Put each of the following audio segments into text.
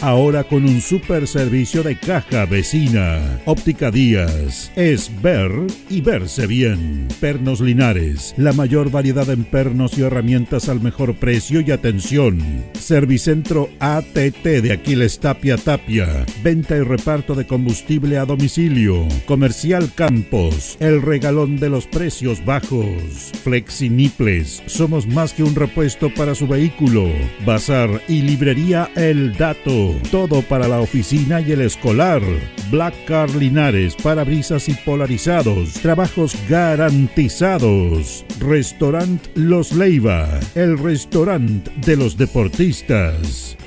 ahora con un super servicio de caja vecina. Óptica Díaz, es ver y verse bien. Pernos Linares, la mayor variedad en pernos y herramientas al mejor precio y atención. Servicentro ATT de Aquiles Tapia Tapia, venta y reparto de combustible a domicilio. Comercial Campos, el regalón de los precios bajos. Flexiniples, somos más que un repuesto para su vehículo. Bazar y librería El Dato. Todo para la oficina y el escolar. Black Car Linares, parabrisas y polarizados. Trabajos garantizados. Restaurant Los Leiva, el restaurante de los deportistas.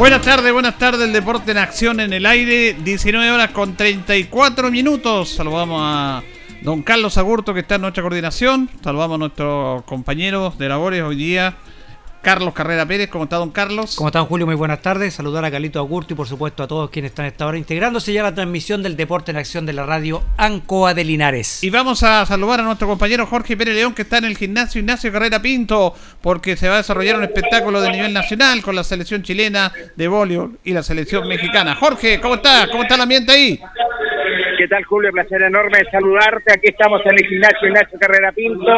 Buenas tardes, buenas tardes. El deporte en acción en el aire. 19 horas con 34 minutos. Saludamos a don Carlos Agurto que está en nuestra coordinación. Saludamos a nuestros compañeros de labores hoy día. Carlos Carrera Pérez, ¿cómo está don Carlos? ¿Cómo está Julio? Muy buenas tardes. Saludar a Carlito Agurto y por supuesto a todos quienes están a esta hora integrándose ya a la transmisión del Deporte en Acción de la radio Ancoa de Linares. Y vamos a saludar a nuestro compañero Jorge Pérez León que está en el gimnasio Ignacio Carrera Pinto porque se va a desarrollar un espectáculo de nivel nacional con la selección chilena de voleibol y la selección mexicana. Jorge, ¿cómo está? ¿Cómo está el ambiente ahí? ¿Qué tal, Julio? Placer enorme saludarte. Aquí estamos en el gimnasio Ignacio Carrera Pinto,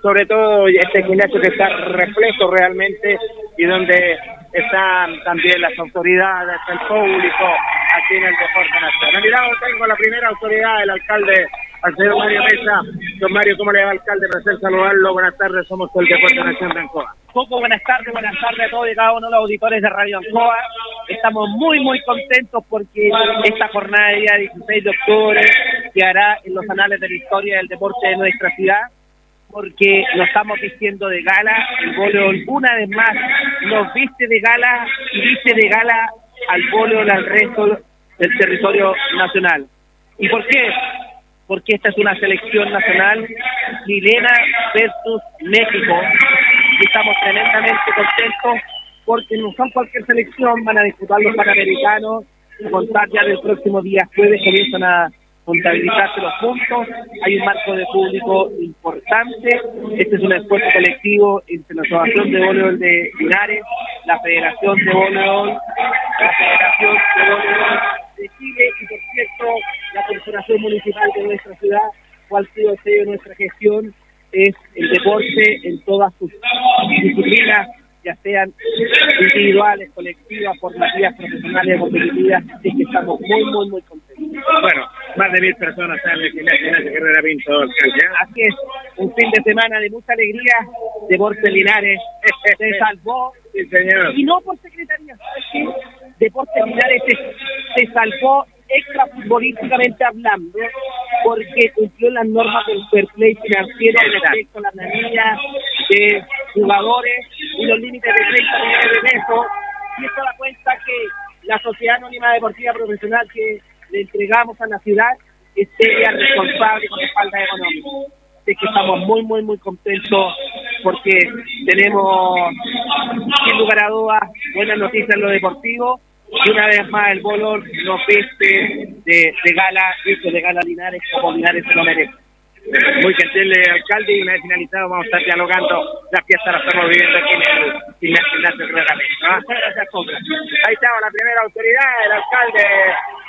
sobre todo este gimnasio que está reflejo realmente y donde están también las autoridades, el público aquí en el Deporte Nacional. Mirado tengo la primera autoridad, el alcalde, al señor Mario Mesa. Don Mario, ¿cómo le va, alcalde? Placer saludarlo. Buenas tardes, somos el Deporte Nacional de Ancoa. Poco buenas tardes, buenas tardes a todos y cada uno de los auditores de Radio Ancoa. Estamos muy, muy contentos porque esta jornada de día 16 de octubre quedará en los anales de la historia del deporte de nuestra ciudad porque nos estamos vistiendo de gala, el voleibol una vez más nos viste de gala y viste de gala al voleibol al resto del territorio nacional. ¿Y por qué? Porque esta es una selección nacional chilena versus México y estamos tremendamente contentos porque no son cualquier selección, van a disputar los Panamericanos y contar ya del próximo día jueves comienzan a contabilizarse los puntos, hay un marco de público importante, este es un esfuerzo colectivo entre la Asociación de Voleibol de Linares, la Federación de Voleibol, la Federación de Voleibol de Chile y por cierto la Corporación Municipal de nuestra ciudad, cual el sello de nuestra gestión, es el deporte en todas sus disciplinas, ya sean individuales, colectivas, formativas, profesionales, competitivas, así que estamos muy, muy, muy contentos. Bueno, más de mil personas en el gimnasio Ignacio Carrera Pinto. Así es, un fin de semana de mucha alegría, Deportes Linares se salvó, Sí, señor. y no por secretaría. Deportes Linares se, se salvó extrafutbolísticamente hablando, porque cumplió las normas del fair play financiero respecto a la planilla de jugadores y los límites de 30 millones de pesos. Y esto da cuenta que la Sociedad Anónima Deportiva Profesional que le entregamos a la ciudad es seria, responsable con espalda económica. Así que estamos muy, muy, muy contentos porque tenemos, sin lugar a dudas, buenas noticias en lo deportivo y una vez más el Bolor nos viste de, de gala, de gala Linares como Linares se lo merece. Muy gentil alcalde y una vez finalizado vamos a estar dialogando la fiesta la estamos viviendo aquí en el gimnasio. Muchas gracias, Ahí estamos, la primera autoridad, el alcalde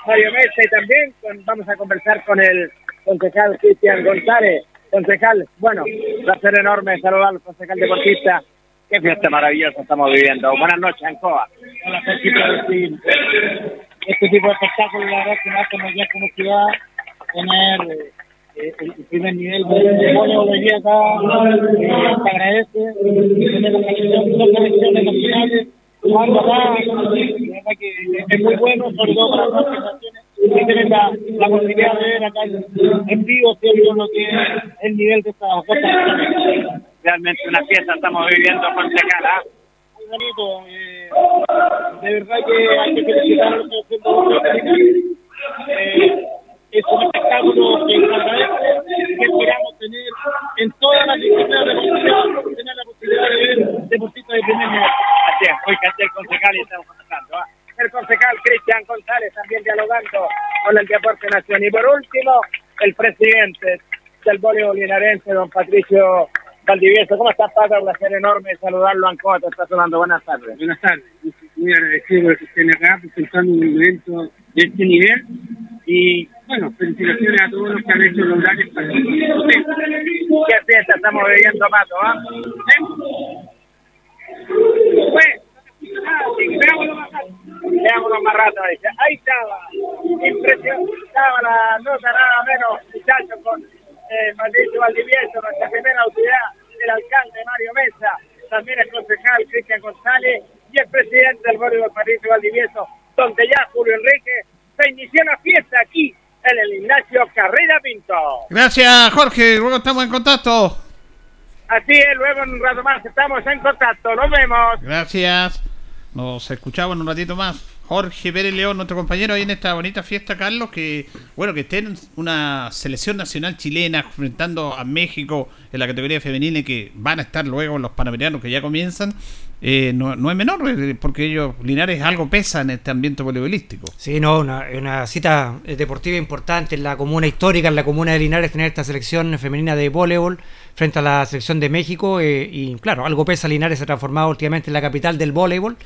Mario Mesa y también vamos a conversar con el concejal Cristian González. Concejal, bueno, placer enorme saludarlo, concejal deportista. Qué fiesta maravillosa estamos viviendo. Buenas noches, Ancoa. Este tipo de espectáculos, la verdad, que nos hace ya como ciudad tener eh, el primer nivel de apoyo de aquí acá eh, se agradece. Nacionales la verdad que es muy bueno, sobre todo para las organizaciones que tienen la, la posibilidad de ver acá en vivo, cierto, lo que es el nivel de estas cosas. Realmente una fiesta estamos viviendo con Tecala. Muy bonito, eh, de verdad que hay que felicitar a los que están eh, es un espectáculo que agradece que esperamos tener en todas las disciplinas deportivas, tener la posibilidad de ver deportistas de primer nivel. Así es, hoy que el concejal y estamos conversando. ¿ah? El concejal Cristian González también dialogando con el Deporte Nación. Y por último, el presidente del voleibol linarense, don Patricio Valdivieso. ¿Cómo estás, Pato? Un placer enorme saludarlo, Ancoa. Te está sonando. Buenas tardes. Buenas tardes. Muy agradecido por que estén acá presentando un evento de este nivel. Y bueno, felicitaciones a todos los que han hecho los grandes partidos. ¿Qué fiesta estamos viviendo, Pato? ¿ah? Pues, veámoslo más rato. Ahí estaba. Impresionante. Estaba la nota nada menos, muchachos, con eh, Patricio Valdivieso, nuestra primera autoridad, el alcalde Mario Mesa, también el concejal Cristian González y el presidente del de Patricio Valdivieso, donde ya Julio Enrique se inició la fiesta aquí en el Ignacio Carrera Pinto. Gracias, Jorge. Luego estamos en contacto. Así es, luego en un rato más estamos en contacto. Nos vemos. Gracias. Nos escuchamos en un ratito más. Jorge Pérez León, nuestro compañero, ahí en esta bonita fiesta, Carlos, que bueno, que estén una selección nacional chilena enfrentando a México en la categoría femenina y que van a estar luego los panamericanos que ya comienzan. Eh, no, es menor, eh, porque ellos, Linares, algo pesa en este ambiente voleibolístico. Sí, no, una, cita deportiva importante en la comuna histórica, en la comuna de Linares, tener esta selección femenina de voleibol frente a la selección de México. Eh, y claro, algo pesa, Linares se ha transformado últimamente en la capital del voleibol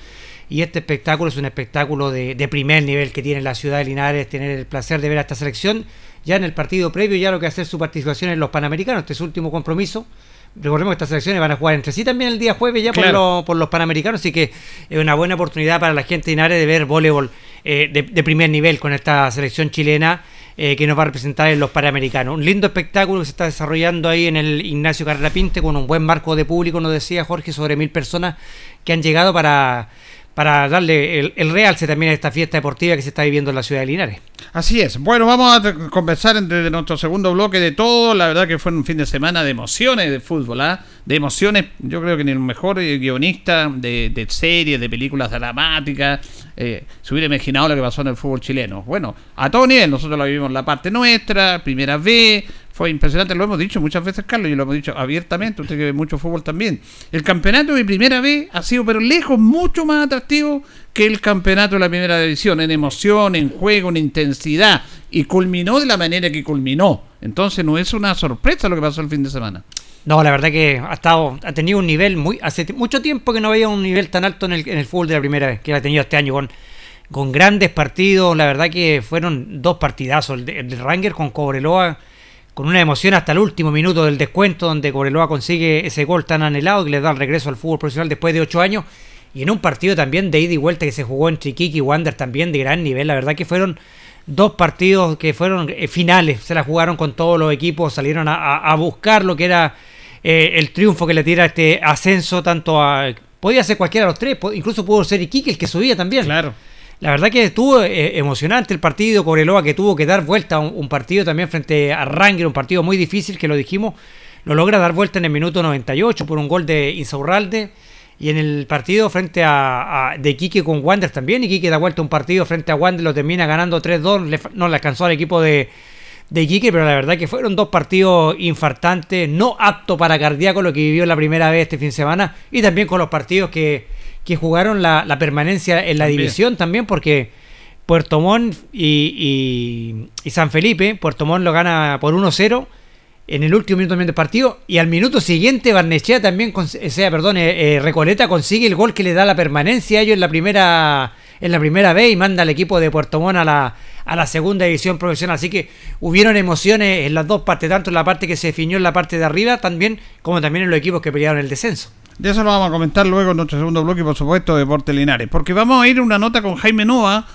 y este espectáculo es un espectáculo de, primer nivel que tiene la ciudad de Linares, tener el placer de ver a esta selección ya en el partido previo, ya lo que hacer su participación en los Panamericanos, este es su último compromiso. Recordemos que estas selecciones van a jugar entre sí también el día jueves ya por, por, los Panamericanos, así que es una buena oportunidad para la gente de Linares de ver voleibol eh, de, primer nivel con esta selección chilena. Eh, que nos va a representar en los Panamericanos. Un lindo espectáculo que se está desarrollando ahí en el Ignacio Carrera Pinte con un buen marco de público, nos decía Jorge, sobre mil personas que han llegado para para darle el, realce también a esta fiesta deportiva que se está viviendo en la ciudad de Linares. Así es. Bueno, vamos a conversar desde nuestro segundo bloque de todo. La verdad que fue un fin de semana de emociones de fútbol, ¿ah? De emociones, yo creo que ni el mejor guionista de, de series, de películas dramáticas, eh, se hubiera imaginado lo que pasó en el fútbol chileno. Bueno, a todo nivel, nosotros lo vivimos en la parte nuestra, primera vez, fue impresionante, lo hemos dicho muchas veces, Carlos, y lo hemos dicho abiertamente, usted que ve mucho fútbol también. El campeonato de primera vez ha sido, pero lejos, mucho más atractivo que el campeonato de la primera división, en emoción, en juego, en intensidad, y culminó de la manera que culminó. Entonces no es una sorpresa lo que pasó el fin de semana. No, la verdad que ha estado, ha tenido un nivel muy, hace mucho tiempo que no veía un nivel tan alto en el, en el fútbol de la primera vez que ha tenido este año con, con grandes partidos. La verdad que fueron dos partidazos. El de, el de Ranger con Cobreloa con una emoción hasta el último minuto del descuento, donde Cobreloa consigue ese gol tan anhelado que le da el regreso al fútbol profesional después de ocho años. Y en un partido también de ida y vuelta que se jugó en Chiquique y Wander también de gran nivel. La verdad que fueron dos partidos que fueron eh, finales. Se la jugaron con todos los equipos, salieron a, buscar lo que era eh, el triunfo que le tira este ascenso tanto a... Podía ser cualquiera de los tres, incluso pudo ser Iquique el que subía también. Claro. La verdad que estuvo eh, emocionante el partido. Cobreloa que tuvo que dar vuelta a un, partido también frente a Ranger, un partido muy difícil que lo dijimos. Lo logra dar vuelta en el minuto 98 por un gol de Insaurralde. Y en el partido frente a, de Quique con Wander también, y Quique da vuelta un partido frente a Wander, lo termina ganando 3-2, no le alcanzó al equipo de, de Quique, pero la verdad que fueron dos partidos infartantes, no apto para cardíaco lo que vivió la primera vez este fin de semana, y también con los partidos que, que jugaron la, permanencia en la división también, porque Puerto Montt y, y, San Felipe, Puerto Montt lo gana por 1-0 en el último minuto del partido y al minuto siguiente Barnechea también, o sea, perdón, eh, eh, Recoleta consigue el gol que le da la permanencia a ellos en la primera en la primera vez y manda al equipo de Puerto Montt a la, a la segunda división profesional. Así que hubieron emociones en las dos partes, tanto en la parte que se definió en la parte de arriba también, como también en los equipos que pelearon el descenso. De eso lo vamos a comentar luego en nuestro segundo bloque, por supuesto, de Deporte Linares. Porque vamos a ir una nota con Jaime Noa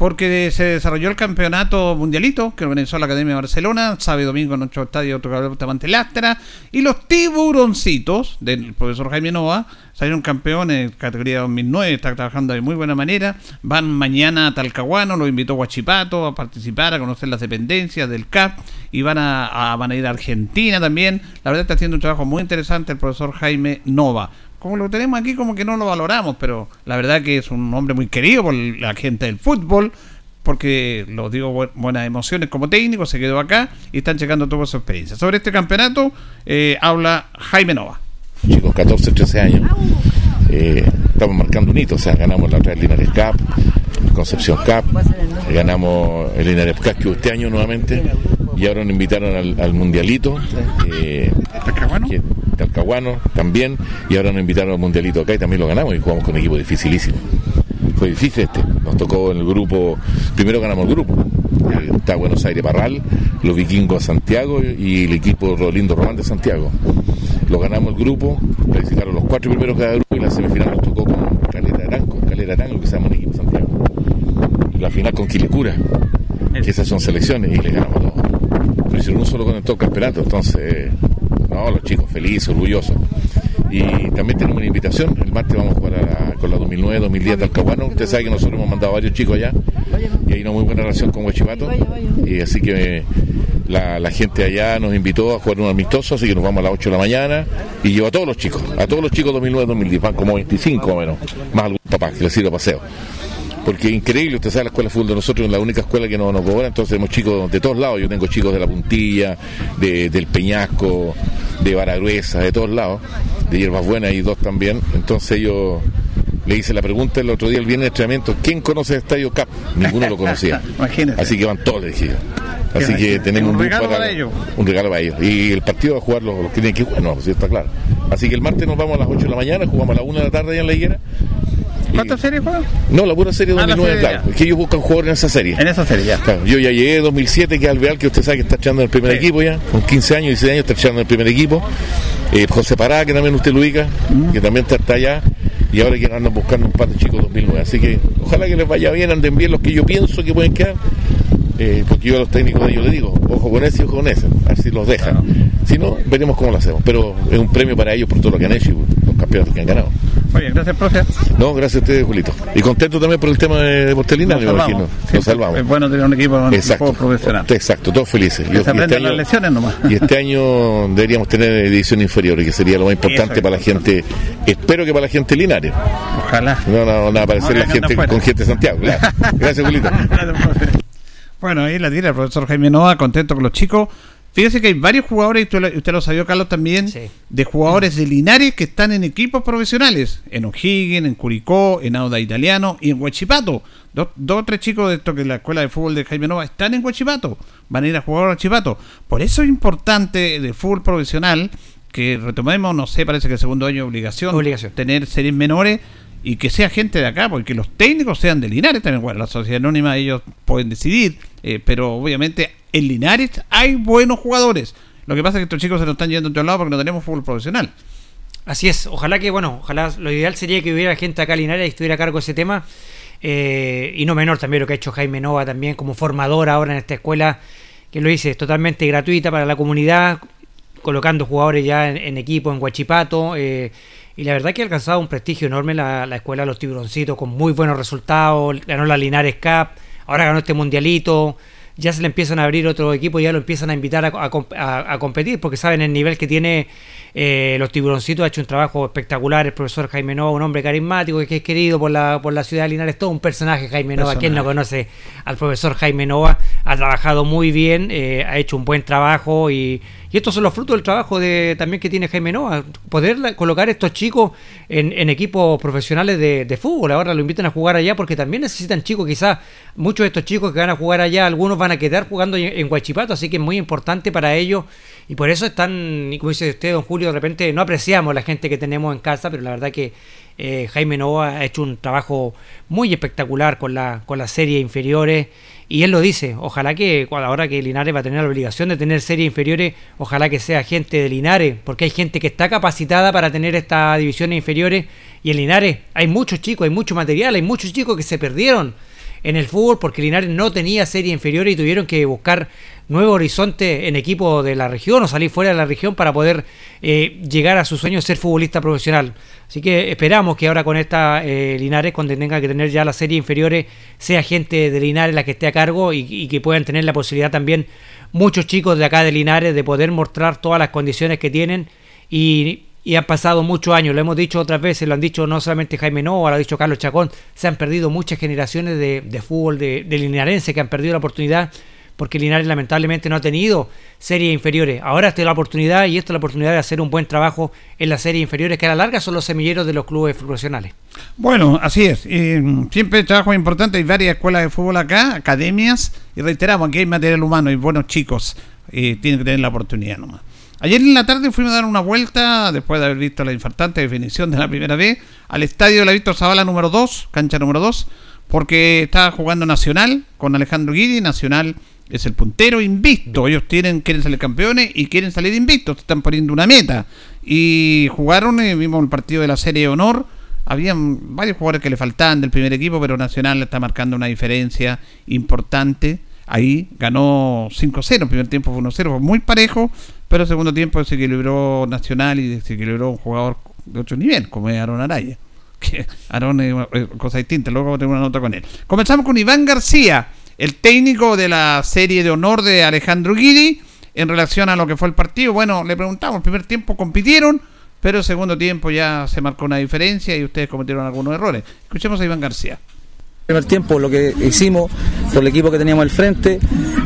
porque se desarrolló el campeonato mundialito que organizó la Academia de Barcelona, sábado y domingo en nuestro estadio Bustamante Lastra, y los tiburoncitos del profesor Jaime Nova salieron campeones en categoría 2009, está trabajando de muy buena manera, van mañana a Talcahuano, lo invitó Guachipato a participar, a conocer las dependencias del CAP, y van a, van a ir a Argentina también, la verdad está haciendo un trabajo muy interesante el profesor Jaime Nova como lo tenemos aquí, como que no lo valoramos, pero la verdad que es un hombre muy querido por la gente del fútbol, porque lo digo, buenas emociones como técnico, se quedó acá y están checando toda su experiencia. Sobre este campeonato eh, habla Jaime Nova. Chicos, 14, 13 años. Eh, estamos marcando un hito, o sea, ganamos la otra Linares Cup, Concepción Cup, ganamos el Linares Cup que este año nuevamente y ahora nos invitaron al, Mundialito. Eh, Talcahuano también, y ahora nos invitaron al Mundialito acá y también lo ganamos y jugamos con un equipo dificilísimo. Fue difícil este, nos tocó en el grupo, primero ganamos el grupo, eh, está Buenos Aires Parral, los vikingos Santiago y el equipo Rolindo Román de Santiago. Lo ganamos el grupo, clasificaron los cuatro primeros cada grupo y la semifinal nos tocó con Calera Aranco, Calera Aranco que se llama el equipo Santiago. Y la final con Quilicura, que esas son selecciones y le ganamos todos. Pero hicieron un solo con el toque campeonato, entonces no, los chicos felices, orgullosos. Y también tenemos una invitación, el martes vamos a jugar con la 2009-2010 de Alcahuano. Usted sabe que nosotros hemos mandado varios chicos allá. Y hay una muy buena relación con Huachipato. Y así que la, gente allá nos invitó a jugar un amistoso, así que nos vamos a las 8 de la mañana. Y llevo a todos los chicos, a todos los chicos 2009-2010, van como 25 o menos, más algún papá que les sirva paseo porque increíble, usted sabe, la escuela de fútbol de nosotros es la única escuela que no nos cobra, entonces tenemos chicos de todos lados, yo tengo chicos de la puntilla, del Peñasco, de Baragruesa, de todos lados, de Hierbas Buenas y dos también, entonces yo le hice la pregunta el otro día, el viernes de entrenamiento, ¿quién conoce el Estadio CAP? Ninguno lo conocía. Así que van todos, le dije Así que tenemos un, regalo para, ellos. Un regalo para ellos. Y el partido va a jugar los, que tienen que jugar, no, sí está claro. Así que el martes nos vamos a las 8 de la mañana, jugamos a las 1 de la tarde allá en la higuera ¿Cuántas series juegan? No, la pura serie 2009, ah, claro. Es que ellos buscan jugadores en esa serie. En esa serie, ya. yo ya llegué en 2007, que es Alveal, que usted sabe que está echando en el primer equipo ya. Con 15 años, 16 años está echando en el primer equipo. Eh, José Pará, que también usted lo ubica, mm. que también está, allá. Y ahora que andan buscando un par de chicos 2009. Así que ojalá que les vaya bien, anden bien los que yo pienso que pueden quedar. Eh, porque yo a los técnicos de ellos les digo, ojo con ese y ojo con ese, a ver si los dejan. Si no, veremos cómo lo hacemos. Pero es un premio para ellos por todo lo que han hecho y los campeonatos que han ganado. Muy bien, gracias, profe. No, gracias a ustedes, Julito. Y contento también por el tema de Portelina, me imagino. Nos salvamos. Es bueno tener un equipo, exacto, profesional. Exacto, todos felices. Y, este año, las lesiones nomás. y este año deberíamos tener edición inferior, que sería lo más importante para la gente, espero que para la gente Linares. Ojalá. No, no, no, aparecer la gente con gente de Santiago. Gracias, Julito. Bueno, ahí la tira el profesor Jaime Noa, contento con los chicos. Fíjese que hay varios jugadores, y usted, lo sabía, Carlos, también, de jugadores de Linares que están en equipos profesionales. En O'Higgins, en Curicó, en Auda Italiano y en Huachipato. Dos, o tres chicos de esto que la escuela de fútbol de Jaime Nova están en Huachipato. Van a ir a jugar a Huachipato. Por eso es importante de fútbol profesional que retomemos, no sé, parece que el segundo año obligación, obligación. tener series menores y que sea gente de acá, porque los técnicos sean de Linares también. Bueno, la sociedad anónima ellos pueden decidir, eh, pero obviamente en Linares hay buenos jugadores. Lo que pasa es que estos chicos se nos están yendo a otro lado porque no tenemos fútbol profesional. Así es, ojalá que, bueno, ojalá lo ideal sería que hubiera gente acá en Linares y estuviera a cargo de ese tema. Eh, y no menor también lo que ha hecho Jaime Nova también como formador ahora en esta escuela, que lo dice, es totalmente gratuita para la comunidad, colocando jugadores ya en, equipo en Huachipato. Eh, y la verdad que ha alcanzado un prestigio enorme la, la escuela de los tiburoncitos con muy buenos resultados. Ganó la Linares Cup, ahora ganó este mundialito ya se le empiezan a abrir otro equipo ya lo empiezan a invitar a, competir porque saben el nivel que tiene eh, los tiburoncitos. Ha hecho un trabajo espectacular el profesor Jaime Nova, un hombre carismático que es querido por la, por la ciudad de Linares, todo un personaje Jaime Nova. Quien no conoce al profesor Jaime Nova? Ha trabajado muy bien, eh, ha hecho un buen trabajo y y estos son los frutos del trabajo de también que tiene Jaime Noa, poder colocar estos chicos en, equipos profesionales de, fútbol. Ahora lo invitan a jugar allá porque también necesitan chicos, quizás muchos de estos chicos que van a jugar allá, algunos van a quedar jugando en, Guachipato, así que es muy importante para ellos. Y por eso están, como dice usted, don Julio, de repente no apreciamos la gente que tenemos en casa, pero la verdad que eh, Jaime Noa ha hecho un trabajo muy espectacular con la, con las series inferiores. Y él lo dice, ojalá que ahora que Linares va a tener la obligación de tener series inferiores, ojalá que sea gente de Linares, porque hay gente que está capacitada para tener estas divisiones inferiores. Y en Linares hay muchos chicos, hay mucho material, hay muchos chicos que se perdieron en el fútbol porque Linares no tenía serie inferior y tuvieron que buscar nuevo horizonte en equipo de la región o salir fuera de la región para poder eh, llegar a su sueño de ser futbolista profesional. Así que esperamos que ahora con esta eh, Linares, cuando tenga que tener ya la serie inferiores, sea gente de Linares la que esté a cargo y, que puedan tener la posibilidad también muchos chicos de acá de Linares de poder mostrar todas las condiciones que tienen y han pasado muchos años, lo hemos dicho otras veces, lo han dicho no solamente Jaime Nova, lo ha dicho Carlos Chacón, se han perdido muchas generaciones de, fútbol de, de, que han perdido la oportunidad porque Linares lamentablemente no ha tenido series inferiores. Ahora está la oportunidad y esta es la oportunidad de hacer un buen trabajo en las series inferiores que a la larga son los semilleros de los clubes profesionales. Bueno, así es. siempre trabajo importante, hay varias escuelas de fútbol acá, academias, y reiteramos, aquí hay material humano y buenos chicos, y tienen que tener la oportunidad nomás. Ayer en la tarde fuimos a dar una vuelta, después de haber visto la infartante definición de la primera vez, al estadio de la Víctor Zavala número 2, cancha número 2, porque estaba jugando Nacional con Alejandro Guidi. Nacional es el puntero invicto. Ellos tienen, quieren salir campeones y quieren salir invictos. Están poniendo una meta. Y jugaron, eh, vimos el partido de la Serie de Honor. Habían varios jugadores que le faltaban del primer equipo, pero Nacional está marcando una diferencia importante. Ahí ganó 5-0, el primer tiempo fue 1-0, muy parejo, pero el segundo tiempo se equilibró Nacional y se equilibró un jugador de otro nivel, como es Aaron Araya. Que es cosa distinta, luego tengo una nota con él. Comenzamos con Iván García, el técnico de la serie de honor de Alejandro Guidi, en relación a lo que fue el partido. Bueno, le preguntamos, el primer tiempo compitieron, pero el segundo tiempo ya se marcó una diferencia y ustedes cometieron algunos errores. Escuchemos a Iván García primer tiempo, lo que hicimos por el equipo que teníamos al frente.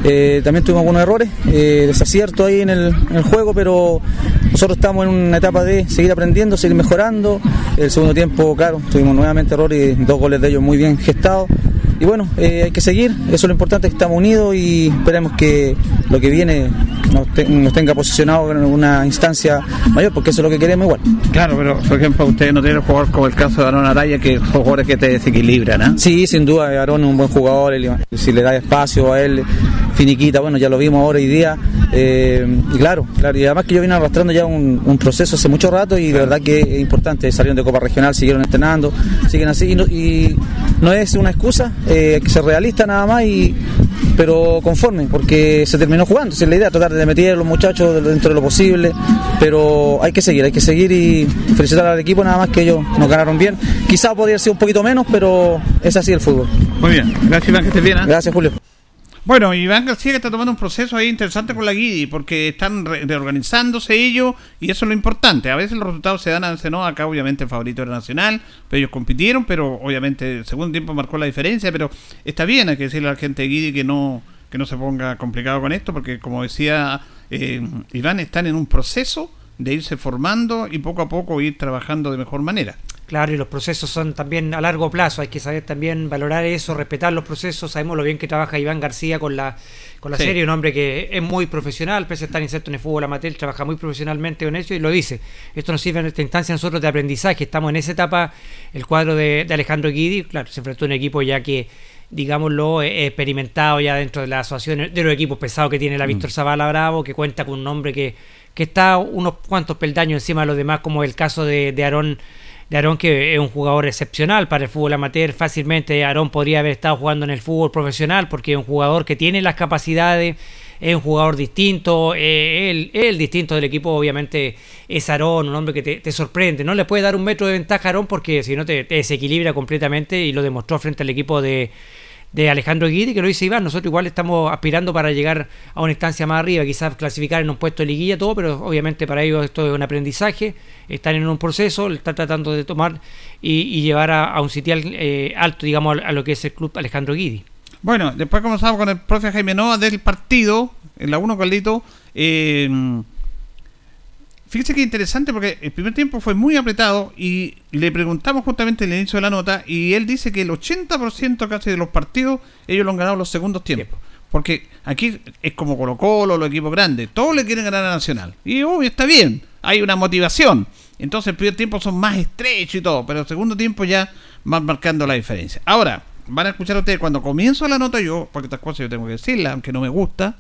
Eh, también tuvimos algunos errores, eh, desaciertos ahí en el, en el, juego, pero nosotros estamos en una etapa de seguir aprendiendo, seguir mejorando. El segundo tiempo, claro, tuvimos nuevamente errores y dos goles de ellos muy bien gestados y bueno, eh, hay que seguir, eso es lo importante, que estamos unidos y esperemos que lo que viene nos, tenga posicionado en una instancia mayor, porque eso es lo que queremos igual. Claro, pero por ejemplo, ustedes no tienen jugador como el caso de Aaron Araya, que son jugadores que te desequilibran, ¿eh? Sí, sin duda, Aaron es un buen jugador, si le da espacio a él, finiquita, bueno, ya lo vimos ahora hoy día, eh, y claro, claro, y además que yo vine arrastrando ya un, proceso hace mucho rato y de verdad que es importante, salieron de Copa Regional, siguieron entrenando, siguen así, y no es una excusa, eh, hay que ser realista nada más, y, pero conforme, porque se terminó jugando, esa es la idea, tratar de meter a los muchachos dentro de lo posible, pero hay que seguir, hay que seguir y felicitar al equipo nada más que ellos nos ganaron bien. Quizá podría ser un poquito menos, pero es así el fútbol. Muy bien, gracias Iván, que estés bien. ¿eh? Gracias Julio. Bueno, Iván García está tomando un proceso ahí interesante con la Guidi, porque están reorganizándose ellos y eso es lo importante. A veces los resultados se dan a no acá obviamente el favorito era Nacional, pero ellos compitieron, pero obviamente el segundo tiempo marcó la diferencia, pero está bien, hay que decirle a la gente de Guidi que no, que no se ponga complicado con esto, porque como decía eh, Iván, están en un proceso de irse formando y poco a poco ir trabajando de mejor manera. Claro, y los procesos son también a largo plazo, hay que saber también valorar eso, respetar los procesos, sabemos lo bien que trabaja Iván García con la, con la serie, un hombre que es muy profesional, pese a estar inserto en el fútbol amateur, trabaja muy profesionalmente con eso y lo dice. Esto nos sirve en esta instancia nosotros de aprendizaje, estamos en esa etapa, el cuadro de, Alejandro Guidi, claro, se enfrentó a un equipo ya que digámoslo, experimentado ya dentro de la asociación de los equipos pesados que tiene la mm. Víctor Zavala Bravo, que cuenta con un hombre que, que está unos cuantos peldaños encima de los demás, como el caso de, de Aarón de Aarón, que es un jugador excepcional para el fútbol amateur. Fácilmente Aarón podría haber estado jugando en el fútbol profesional porque es un jugador que tiene las capacidades, es un jugador distinto. Eh, el distinto del equipo, obviamente, es Aarón, un hombre que te, sorprende. No le puede dar un metro de ventaja a Aarón porque si no te, desequilibra completamente y lo demostró frente al equipo de, de Alejandro Guidi, que lo dice Iván, nosotros igual estamos aspirando para llegar a una instancia más arriba, quizás clasificar en un puesto de liguilla, todo, pero obviamente para ellos esto es un aprendizaje, están en un proceso, están tratando de tomar y, llevar a, un sitial eh, alto, digamos, a, lo que es el club Alejandro Guidi. Bueno, después comenzamos con el profe Jaime Nova del partido, en la 1 Caldito. Eh, Fíjese que interesante porque el primer tiempo fue muy apretado y le preguntamos justamente en el inicio de la nota y él dice que el 80% casi de los partidos ellos lo han ganado los segundos tiempos. Porque aquí es como Colo Colo, los equipos grandes, todos le quieren ganar a Nacional. Y uy, está bien, hay una motivación. Entonces el primer tiempo son más estrechos y todo, pero el segundo tiempo ya van marcando la diferencia. Ahora, van a escuchar ustedes cuando comienzo la nota yo, porque estas cosas yo tengo que decirlas, aunque no me gusta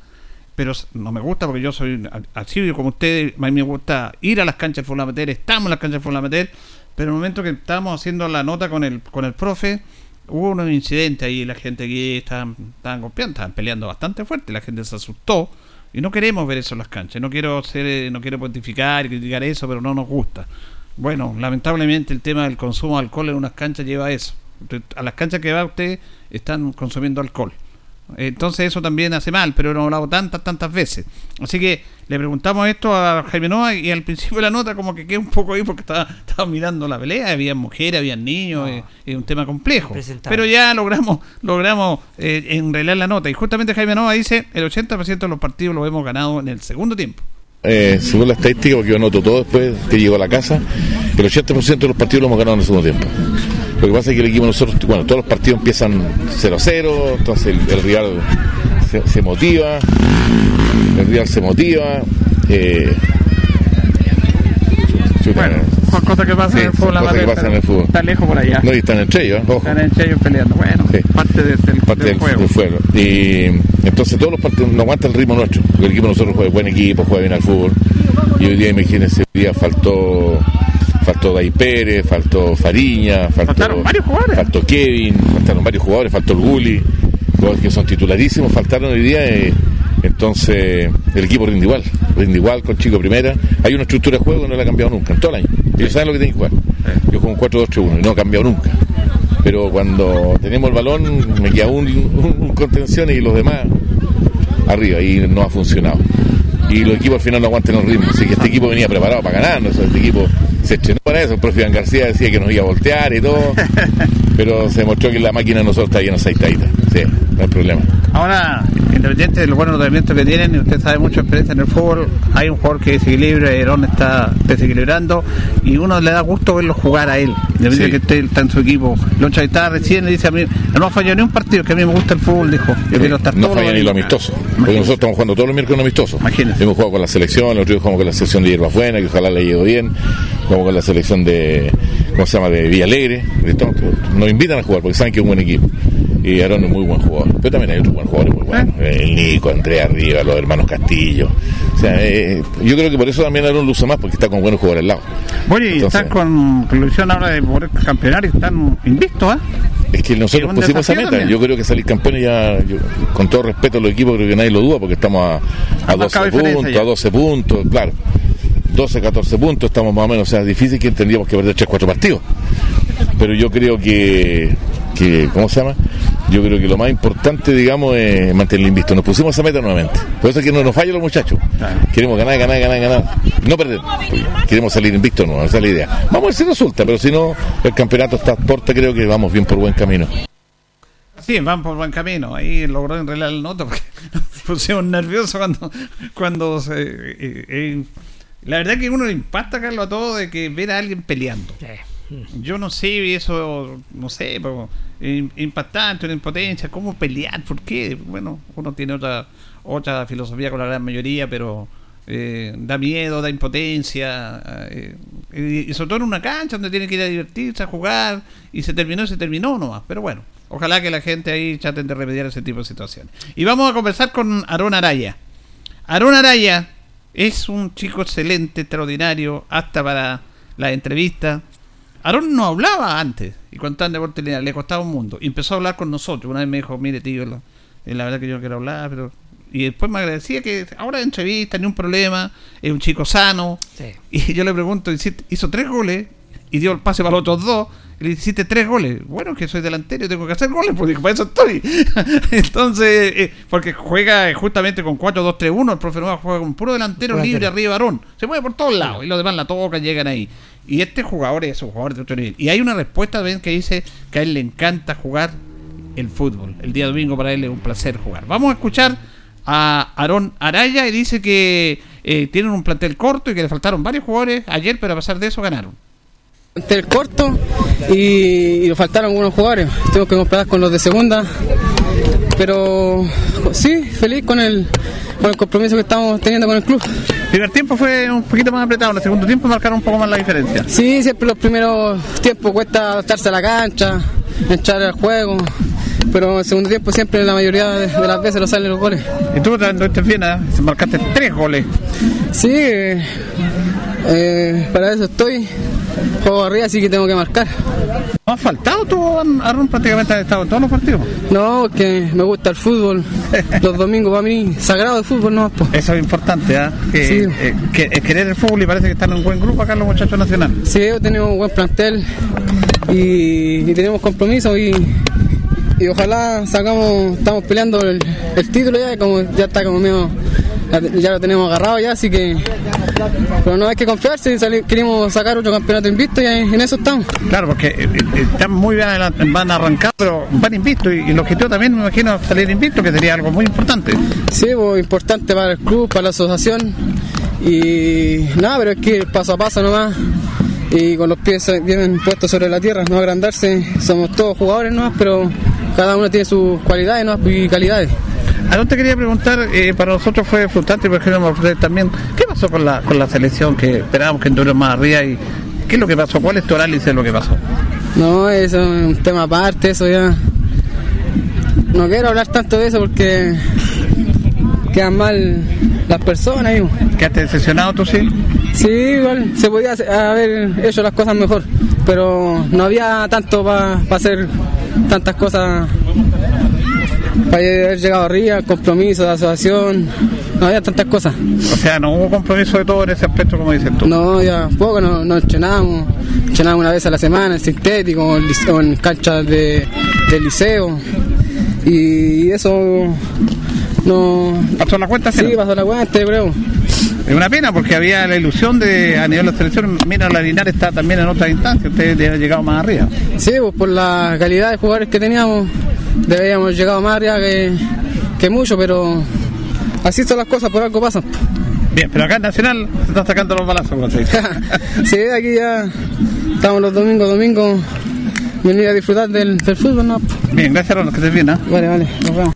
pero no me gusta porque yo soy así como ustedes, a me gusta ir a las canchas de fútbol amateur, estamos en las canchas de fútbol amateur, pero en el momento que estábamos haciendo la nota con el con el profe, hubo un incidente ahí, la gente aquí estaban, estaban golpeando, estaban peleando bastante fuerte, la gente se asustó y no queremos ver eso en las canchas, no quiero ser, no quiero pontificar y criticar eso, pero no nos gusta. Bueno, lamentablemente el tema del consumo de alcohol en unas canchas lleva a eso. A las canchas que va usted están consumiendo alcohol. Entonces eso también hace mal, pero hemos hablado tantas, tantas veces. Así que le preguntamos esto a Jaime Noa y al principio de la nota como que quedó un poco ahí porque estaba, estaba mirando la pelea, había mujeres, había niños, eh, es un tema complejo. Pero ya logramos logramos eh, enrelar la nota y justamente Jaime Noa dice el 80% de los partidos lo hemos ganado en el segundo tiempo. Eh, según la estadística, porque yo anoto todo después que llego a la casa, el 80% de los partidos lo hemos ganado en el segundo tiempo. Lo que pasa es que el equipo nosotros, bueno, todos los partidos empiezan 0-0, entonces el, rival se, motiva, el rival se motiva. Eh, bueno, son cosas que pasan en el fútbol. Pasan en el fútbol. Están lejos por allá. No, y están entre ellos. Ojo. Están entre ellos peleando. Bueno, parte, del, parte del, juego. Y entonces todos los partidos no aguantan el ritmo nuestro. el equipo nosotros juega buen equipo, juega bien al fútbol. Y hoy día, imagínense, hoy día faltó faltó Dai Pérez, faltó Fariña, faltó, varios jugadores. faltó Kevin, faltaron varios jugadores, faltó el Gulli, jugadores que son titularísimos, faltaron hoy día. Eh, entonces, el equipo rinde igual, rinde igual con Chico Primera. Hay una estructura de juego que no la ha cambiado nunca, en todo el año. Ellos saben lo que tienen que jugar. Yo juego un 4-2-3-1 y no ha cambiado nunca. Pero cuando tenemos el balón, me queda un, un contención y los demás arriba y no ha funcionado y los equipos al final no aguantan el ritmo. Así que este equipo venía preparado para ganar, ¿no? este equipo se estrenó para eso. El profe Iván García decía que nos iba a voltear y todo, pero se demostró que la máquina de nosotros está llena de aceitadita. Sí, no hay problema. Ahora, independiente de los buenos movimientos que tienen, y usted sabe mucha experiencia en el fútbol, hay un jugador que desequilibra, Herón está desequilibrando, y uno le da gusto verlo jugar a él, de que esté, está en su equipo. Loncha está recién y dice a mí, no ha fallado ni un partido, que a mí me gusta el fútbol, dijo. Yo quiero estar no falla ni lo amistoso, porque nosotros estamos jugando todos los miércoles amistosos. Imagínese. Hemos jugado con la selección, los otro jugamos con la selección de Hierbas Buenas, que ojalá le haya ido bien, jugamos con la selección de, ¿cómo se llama?, de Villa Alegre, nos invitan a jugar porque saben que es un buen equipo y Aaron es muy buen jugador. Pero también hay otros buenos jugadores muy buenos. ¿Eh? El Nico, Andrea Arriba, los hermanos Castillo. O sea, eh, yo creo que por eso también Aaron usa más, porque está con buenos jugadores al lado. Bueno, y están con ilusión ahora de poder campeonar y están invictos, ¿eh? Es que nosotros pusimos esa meta. Yo creo que salir campeones ya, con todo respeto a los equipos, creo que nadie lo duda, porque estamos a, a 12 puntos, a 12 puntos, claro. 12, 14 puntos, estamos más o menos, o sea, difícil que entendíamos que perder 3, 4 partidos. Pero yo creo que, que, ¿cómo se llama? Yo creo que lo más importante, digamos, es mantenerlo invisto. Nos pusimos esa meta nuevamente. Por eso es que no nos fallan los muchachos. Queremos ganar, ganar, ganar, ganar. No perder. Queremos salir invicto, no, esa es la idea. Vamos a ver si resulta, pero si no, el campeonato está a puerta, creo que vamos bien por buen camino. Sí, van por buen camino. Ahí logró enrelar el nota porque nos pusimos nerviosos cuando, cuando se, eh, eh, la verdad que uno le impacta, Carlos, a todo de que ver a alguien peleando. Yo no sé, eso, no sé, pero, impactante, una impotencia, ¿cómo pelear? ¿Por qué? Bueno, uno tiene otra, otra filosofía con la gran mayoría, pero eh, da miedo, da impotencia, eh, y, sobre todo en una cancha donde tiene que ir a divertirse, a jugar, y se terminó se terminó nomás, pero bueno. Ojalá que la gente ahí traten de remediar ese tipo de situaciones. Y vamos a conversar con Aarón Araya. Aarón Araya es un chico excelente, extraordinario, hasta para la entrevista. Aaron no hablaba antes, y cuando estaba en deporte le costaba un mundo. Y empezó a hablar con nosotros. Una vez me dijo, mire tío, la, la verdad que yo no quiero hablar, pero... Y después me agradecía que ahora de entrevista, ni un problema, es un chico sano. Y yo le pregunto, hizo tres goles y dio el pase para los otros dos. Y le hiciste tres goles. Bueno, que soy delantero y tengo que hacer goles, pues dijo, para eso estoy. Entonces, eh, porque juega eh, justamente con 4-2-3-1, el profe Nueva juega con puro delantero Puro libre arriba varón. Se mueve por todos lados y los demás la tocan, llegan ahí. Y este jugador es un jugador de otro nivel. Y hay una respuesta ven que dice que a él le encanta jugar el fútbol. El día domingo para él es un placer jugar. Vamos a escuchar a Aarón Araya y dice que eh, tienen un plantel corto y que le faltaron varios jugadores ayer, pero a pesar de eso ganaron. el corto y, y nos faltaron algunos jugadores. Tengo que comprar con los de segunda. Pero sí, feliz con el, con el compromiso que estamos teniendo con el club. El primer tiempo fue un poquito más apretado, en el segundo tiempo marcaron un poco más la diferencia. Sí, siempre los primeros tiempos cuesta adaptarse a la cancha, entrar al juego. Pero en el segundo tiempo siempre la mayoría de, de las veces nos salen los goles. Y tú también bien, ¿eh? marcaste tres goles. Sí, eh, para eso estoy. Juego arriba, así que tengo que marcar. ¿No has faltado tú, Aaron? Prácticamente has estado en todos los partidos. No, porque me gusta el fútbol. Los domingos para mí, sagrado el fútbol, no po. Eso es importante, ¿ah? Que, Sí. eh, que- querer el fútbol y parece que están en un buen grupo acá los muchachos nacionales. Sí, tenemos un buen plantel y, y tenemos compromiso y, y ojalá sacamos, estamos peleando el, el título ya, como ya está como medio, ya lo tenemos agarrado ya, así que, pero no hay que confiarse, queremos sacar otro campeonato invicto y en eso estamos. Claro, porque eh, eh, están muy bien van a arrancar, pero van invictos y, el objetivo también me imagino salir invicto, que sería algo muy importante. Sí, pues, importante para el club, para la asociación y nada, pero es que paso a paso nomás y con los pies bien puestos sobre la tierra, no agrandarse, somos todos jugadores nomás, pero cada uno tiene sus cualidades nomás y calidades. Aaron te quería preguntar, eh, para nosotros fue frustrante, por ejemplo, también, ¿qué pasó con la, con la selección que esperábamos que entrara más arriba y qué es lo que pasó? ¿Cuál es tu análisis de lo que pasó? No, eso es un tema aparte, eso ya. No quiero hablar tanto de eso porque quedan mal las personas. hijo. ¿Quedaste decepcionado tú sí? Sí, igual se podía haber hecho las cosas mejor, pero no había tanto para hacer tantas cosas, para haber llegado arriba, compromiso de asociación, no había tantas cosas. O sea, no hubo compromiso de todo en ese aspecto, como dices tú. No, ya poco nos no entrenamos, entrenamos una vez a la semana en sintético, en, canchas de, de liceo, y eso no... ¿Pasó la cuenta? Sí, pasó la cuenta, yo creo. Es una pena porque había la ilusión de a nivel de la selección. Mira, la Linares está también en otra instancia. Ustedes han llegado más arriba. Sí, pues por la calidad de jugadores que teníamos, deberíamos llegado más arriba que, que mucho, pero así son las cosas, por algo pasan. Bien, pero acá en Nacional se están sacando los balazos, dice. sí, aquí ya estamos los domingos, domingos, venir a disfrutar del, del fútbol, ¿no? Bien, gracias, Ronald, que estés bien. ¿ah? Vale, vale, nos vemos.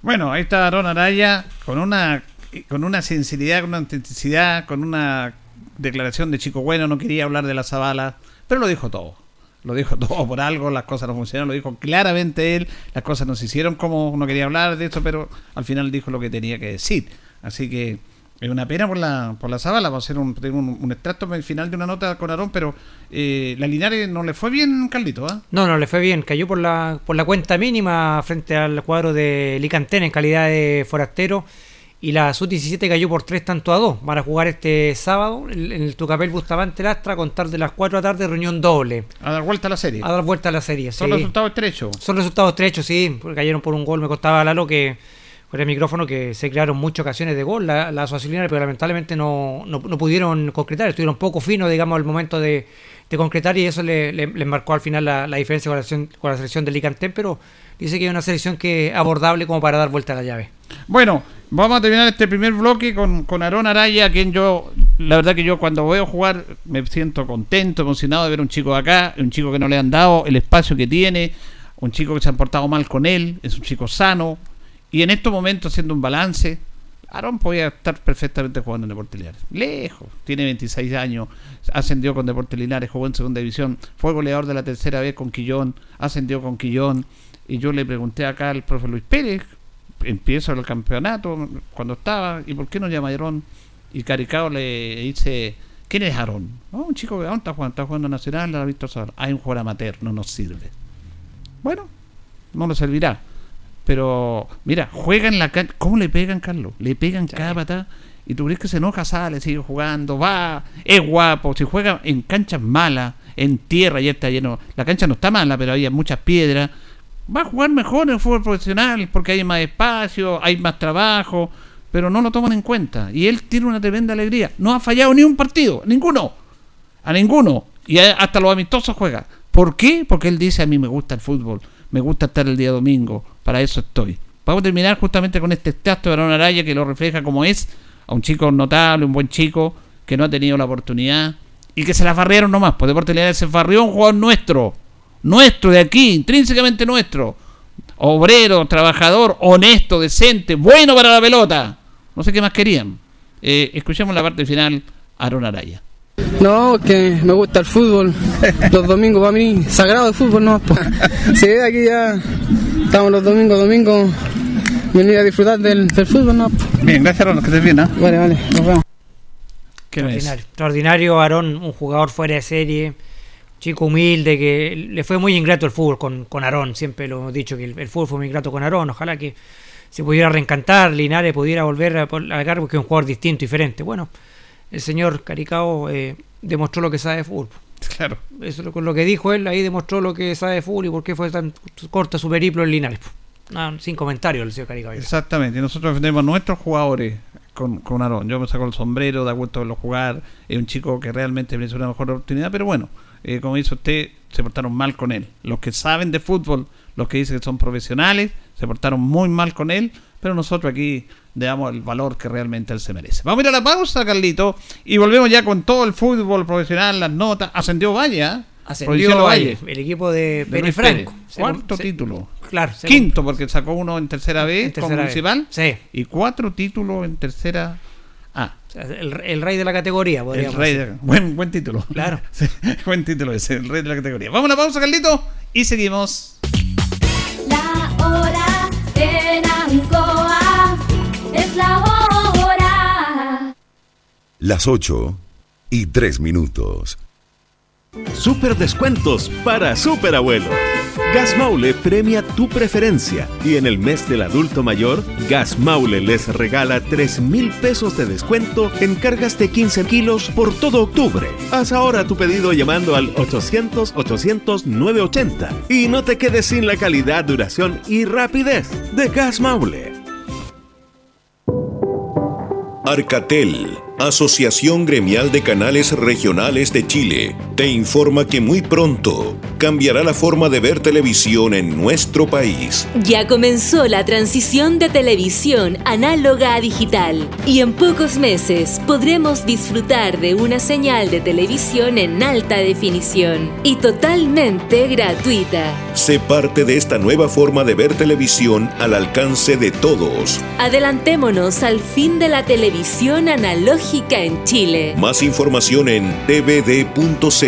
Bueno, ahí está Aaron Araya con una con una sinceridad, con una autenticidad, con una declaración de chico bueno, no quería hablar de la Zabala, pero lo dijo todo. Lo dijo todo por algo, las cosas no funcionaron, lo dijo claramente él, las cosas no se hicieron como no quería hablar de esto, pero al final dijo lo que tenía que decir. Así que es una pena por la por la Zabala, va a ser un, un, un extracto al final de una nota con Aarón, pero eh, la Linares no le fue bien, Carlito, ¿ah? No, no le fue bien. Cayó por la, por la cuenta mínima frente al cuadro de Licantén en calidad de forastero. Y la Sub-17 cayó por 3 tanto a 2. Van a jugar este sábado en el Tucapel Bustamante Lastra a contar de las 4 de la tarde, reunión doble. A dar vuelta a la serie. A dar vuelta a la serie. Son sí. resultados estrechos. Son resultados estrechos, sí. Porque cayeron por un gol. Me costaba Lalo que con el micrófono que se crearon muchas ocasiones de gol la, la pero lamentablemente no, no, no pudieron concretar. Estuvieron poco finos, digamos, al momento de, de concretar y eso le, le- marcó al final la, la diferencia con la, selección, con la selección de pero dice que es una selección que es abordable como para dar vuelta a la llave. Bueno, vamos a terminar este primer bloque con, con Aarón Araya, a quien yo, la verdad que yo cuando veo jugar me siento contento, emocionado de ver un chico acá, un chico que no le han dado el espacio que tiene, un chico que se han portado mal con él, es un chico sano, y en estos momentos haciendo un balance, Aarón podía estar perfectamente jugando en Deportes Linares. Lejos, tiene 26 años, ascendió con Deportes Linares, jugó en segunda división, fue goleador de la tercera vez con Quillón, ascendió con Quillón, y yo le pregunté acá al profe Luis Pérez, empiezo el campeonato cuando estaba y por qué no llama Aarón y Caricao le dice ¿quién es Aarón? Un chico que aún está jugando, está jugando Nacional, ha visto hay un jugador amateur, no nos sirve bueno, no nos servirá pero mira, juega en la cancha ¿cómo le pegan Carlos? le pegan cada patada y tú crees que se enoja, sale, sigue jugando, va, es guapo, si juega en canchas malas, en tierra, ya está lleno. La cancha no está mala, pero había muchas piedras. Va a jugar mejor en el fútbol profesional porque hay más espacio, hay más trabajo, pero no lo toman en cuenta. Y él tiene una tremenda alegría. No ha fallado ni un partido, ninguno. A ninguno. Y hasta los amistosos juega. ¿Por qué? Porque él dice, a mí me gusta el fútbol, me gusta estar el día domingo, para eso estoy. Vamos a terminar justamente con este texto de Aaron Araya que lo refleja como es, a un chico notable, un buen chico, que no ha tenido la oportunidad y que se la farrearon nomás. Por Deportes Linares se farrió un jugador nuestro, nuestro de aquí, intrínsecamente nuestro. Obrero, trabajador, honesto, decente, bueno para la pelota. No sé qué más querían. Eh, escuchemos la parte final, Aaron Araya. No, que me gusta el fútbol. Los domingos para mí, sagrado el fútbol, no. Sí, aquí ya estamos los domingos, domingos, venir a disfrutar del, fútbol, no. Bien, gracias, Aaron, que estés bien, ¿no? Vale, vale, nos vemos. Extraordinario. Extraordinario, Aarón, un jugador fuera de serie, chico humilde, que le fue muy ingrato el fútbol con, con Aarón. Siempre lo hemos dicho que el, fútbol fue muy ingrato con Aarón. Ojalá que se pudiera reencantar, Linares pudiera volver a, a cargo, que es un jugador distinto, diferente. Bueno, el señor Caricao eh, demostró lo que sabe de fútbol. Claro. Eso con lo que dijo él, ahí demostró lo que sabe de fútbol y por qué fue tan corta su periplo en Linares. sin comentarios el señor Caricao. Exactamente, y nosotros defendemos a nuestros jugadores con, con Aarón. Yo me saco el sombrero, de acuerdo a verlo jugar. Es un chico que realmente merece una mejor oportunidad, pero bueno, eh, como dice usted, se portaron mal con él. Los que saben de fútbol, los que dicen que son profesionales, se portaron muy mal con él, pero nosotros aquí le damos el valor que realmente él se merece. Vamos a ir a la pausa, Carlito, y volvemos ya con todo el fútbol profesional, las notas. Ascendió Valle, ¿eh? Ascendió Valle, el equipo de, Pérez Franco. Cuarto título. Claro. Quinto, porque sacó uno en tercera B como municipal. Sí. Y cuatro títulos en tercera A. el, rey de la categoría, podríamos el rey buen, buen título. Claro. buen título ese, el rey de la categoría. Vamos a la pausa, Carlito, y seguimos. La hora Las 8 y 3 minutos. Super descuentos para super abuelo. Gas Maule premia tu preferencia y en el mes del adulto mayor, Gas Maule les regala 3 mil pesos de descuento en cargas de 15 kilos por todo octubre. Haz ahora tu pedido llamando al 800-800-980 y no te quedes sin la calidad, duración y rapidez de Gas Maule. Arcatel, Asociación Gremial de Canales Regionales de Chile, te informa que muy pronto cambiará la forma de ver televisión en nuestro país. Ya comenzó la transición de televisión análoga a digital y en pocos meses podremos disfrutar de una señal de televisión en alta definición y totalmente gratuita. Sé parte de esta nueva forma de ver televisión al alcance de todos. Adelantémonos al fin de la televisión analógica en Chile. Más información en tvd.cl.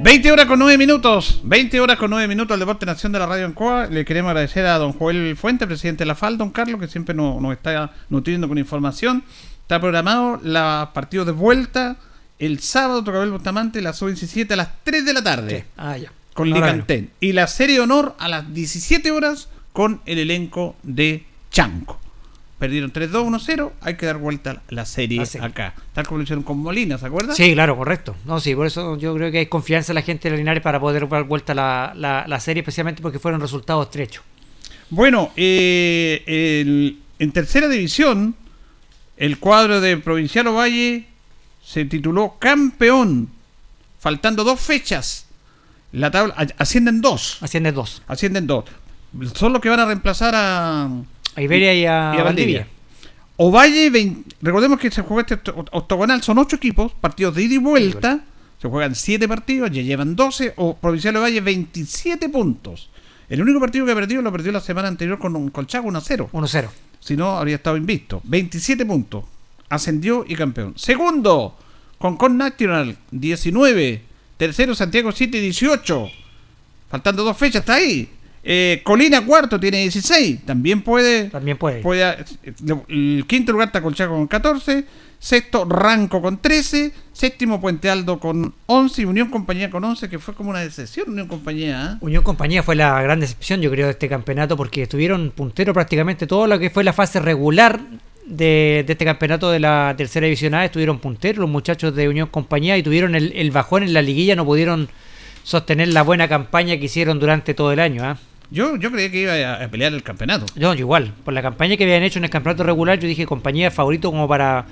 20 horas con 9 minutos. 20 horas con 9 minutos al Deporte Nación de la Radio Ancoa. Le queremos agradecer a don Joel Fuente, presidente de la FAL, don Carlos, que siempre nos, está nutriendo con información. Está programado la partido de vuelta el sábado, Tocabel Bustamante, la sub-17 a las 3 de la tarde. Ah, ya. Con Licantén. Y la serie honor a las 17 horas con el elenco de Chanco. Perdieron 3-2-1-0, hay que dar vuelta la serie, acá. Tal como lo hicieron con Molina, ¿se acuerda? Sí, claro, correcto. No, sí, por eso yo creo que hay confianza en la gente de Linares para poder dar vuelta la, la, serie, especialmente porque fueron resultados estrechos. Bueno, eh, en tercera división, el cuadro de Provincial Ovalle se tituló campeón, faltando dos fechas. La tabla ascienden dos. Ascienden dos. Ascienden dos. Son los que van a reemplazar a a Iberia y a, Valdivia. Ovalle, recordemos que se juega este octogonal, son ocho equipos, partidos de ida y vuelta. Se juegan siete partidos, ya llevan 12, o Provincial Ovalle 27 puntos. El único partido que ha perdido lo perdió la semana anterior con un Colchago 1-0. 1-0. Si no, habría estado invisto. 27 puntos. Ascendió y campeón. Segundo, Concon National 19. Tercero, Santiago City 18. Faltando dos fechas, está ahí. Eh, Colina cuarto tiene 16, también puede. También puede. puede el quinto lugar está Colchaco con 14, sexto Ranco con 13, séptimo Puente Aldo con 11 y Unión Compañía con 11, que fue como una decepción Unión Compañía. ¿eh? Unión Compañía fue la gran decepción, yo creo, de este campeonato porque estuvieron puntero prácticamente todo lo que fue la fase regular de, de este campeonato de la tercera división A, estuvieron punteros los muchachos de Unión Compañía y tuvieron el, el bajón en la liguilla, no pudieron sostener la buena campaña que hicieron durante todo el año. ¿ah? Yo, yo creí que iba a, a pelear el campeonato. Yo, igual, por la campaña que habían hecho en el campeonato regular, yo dije compañía favorito como para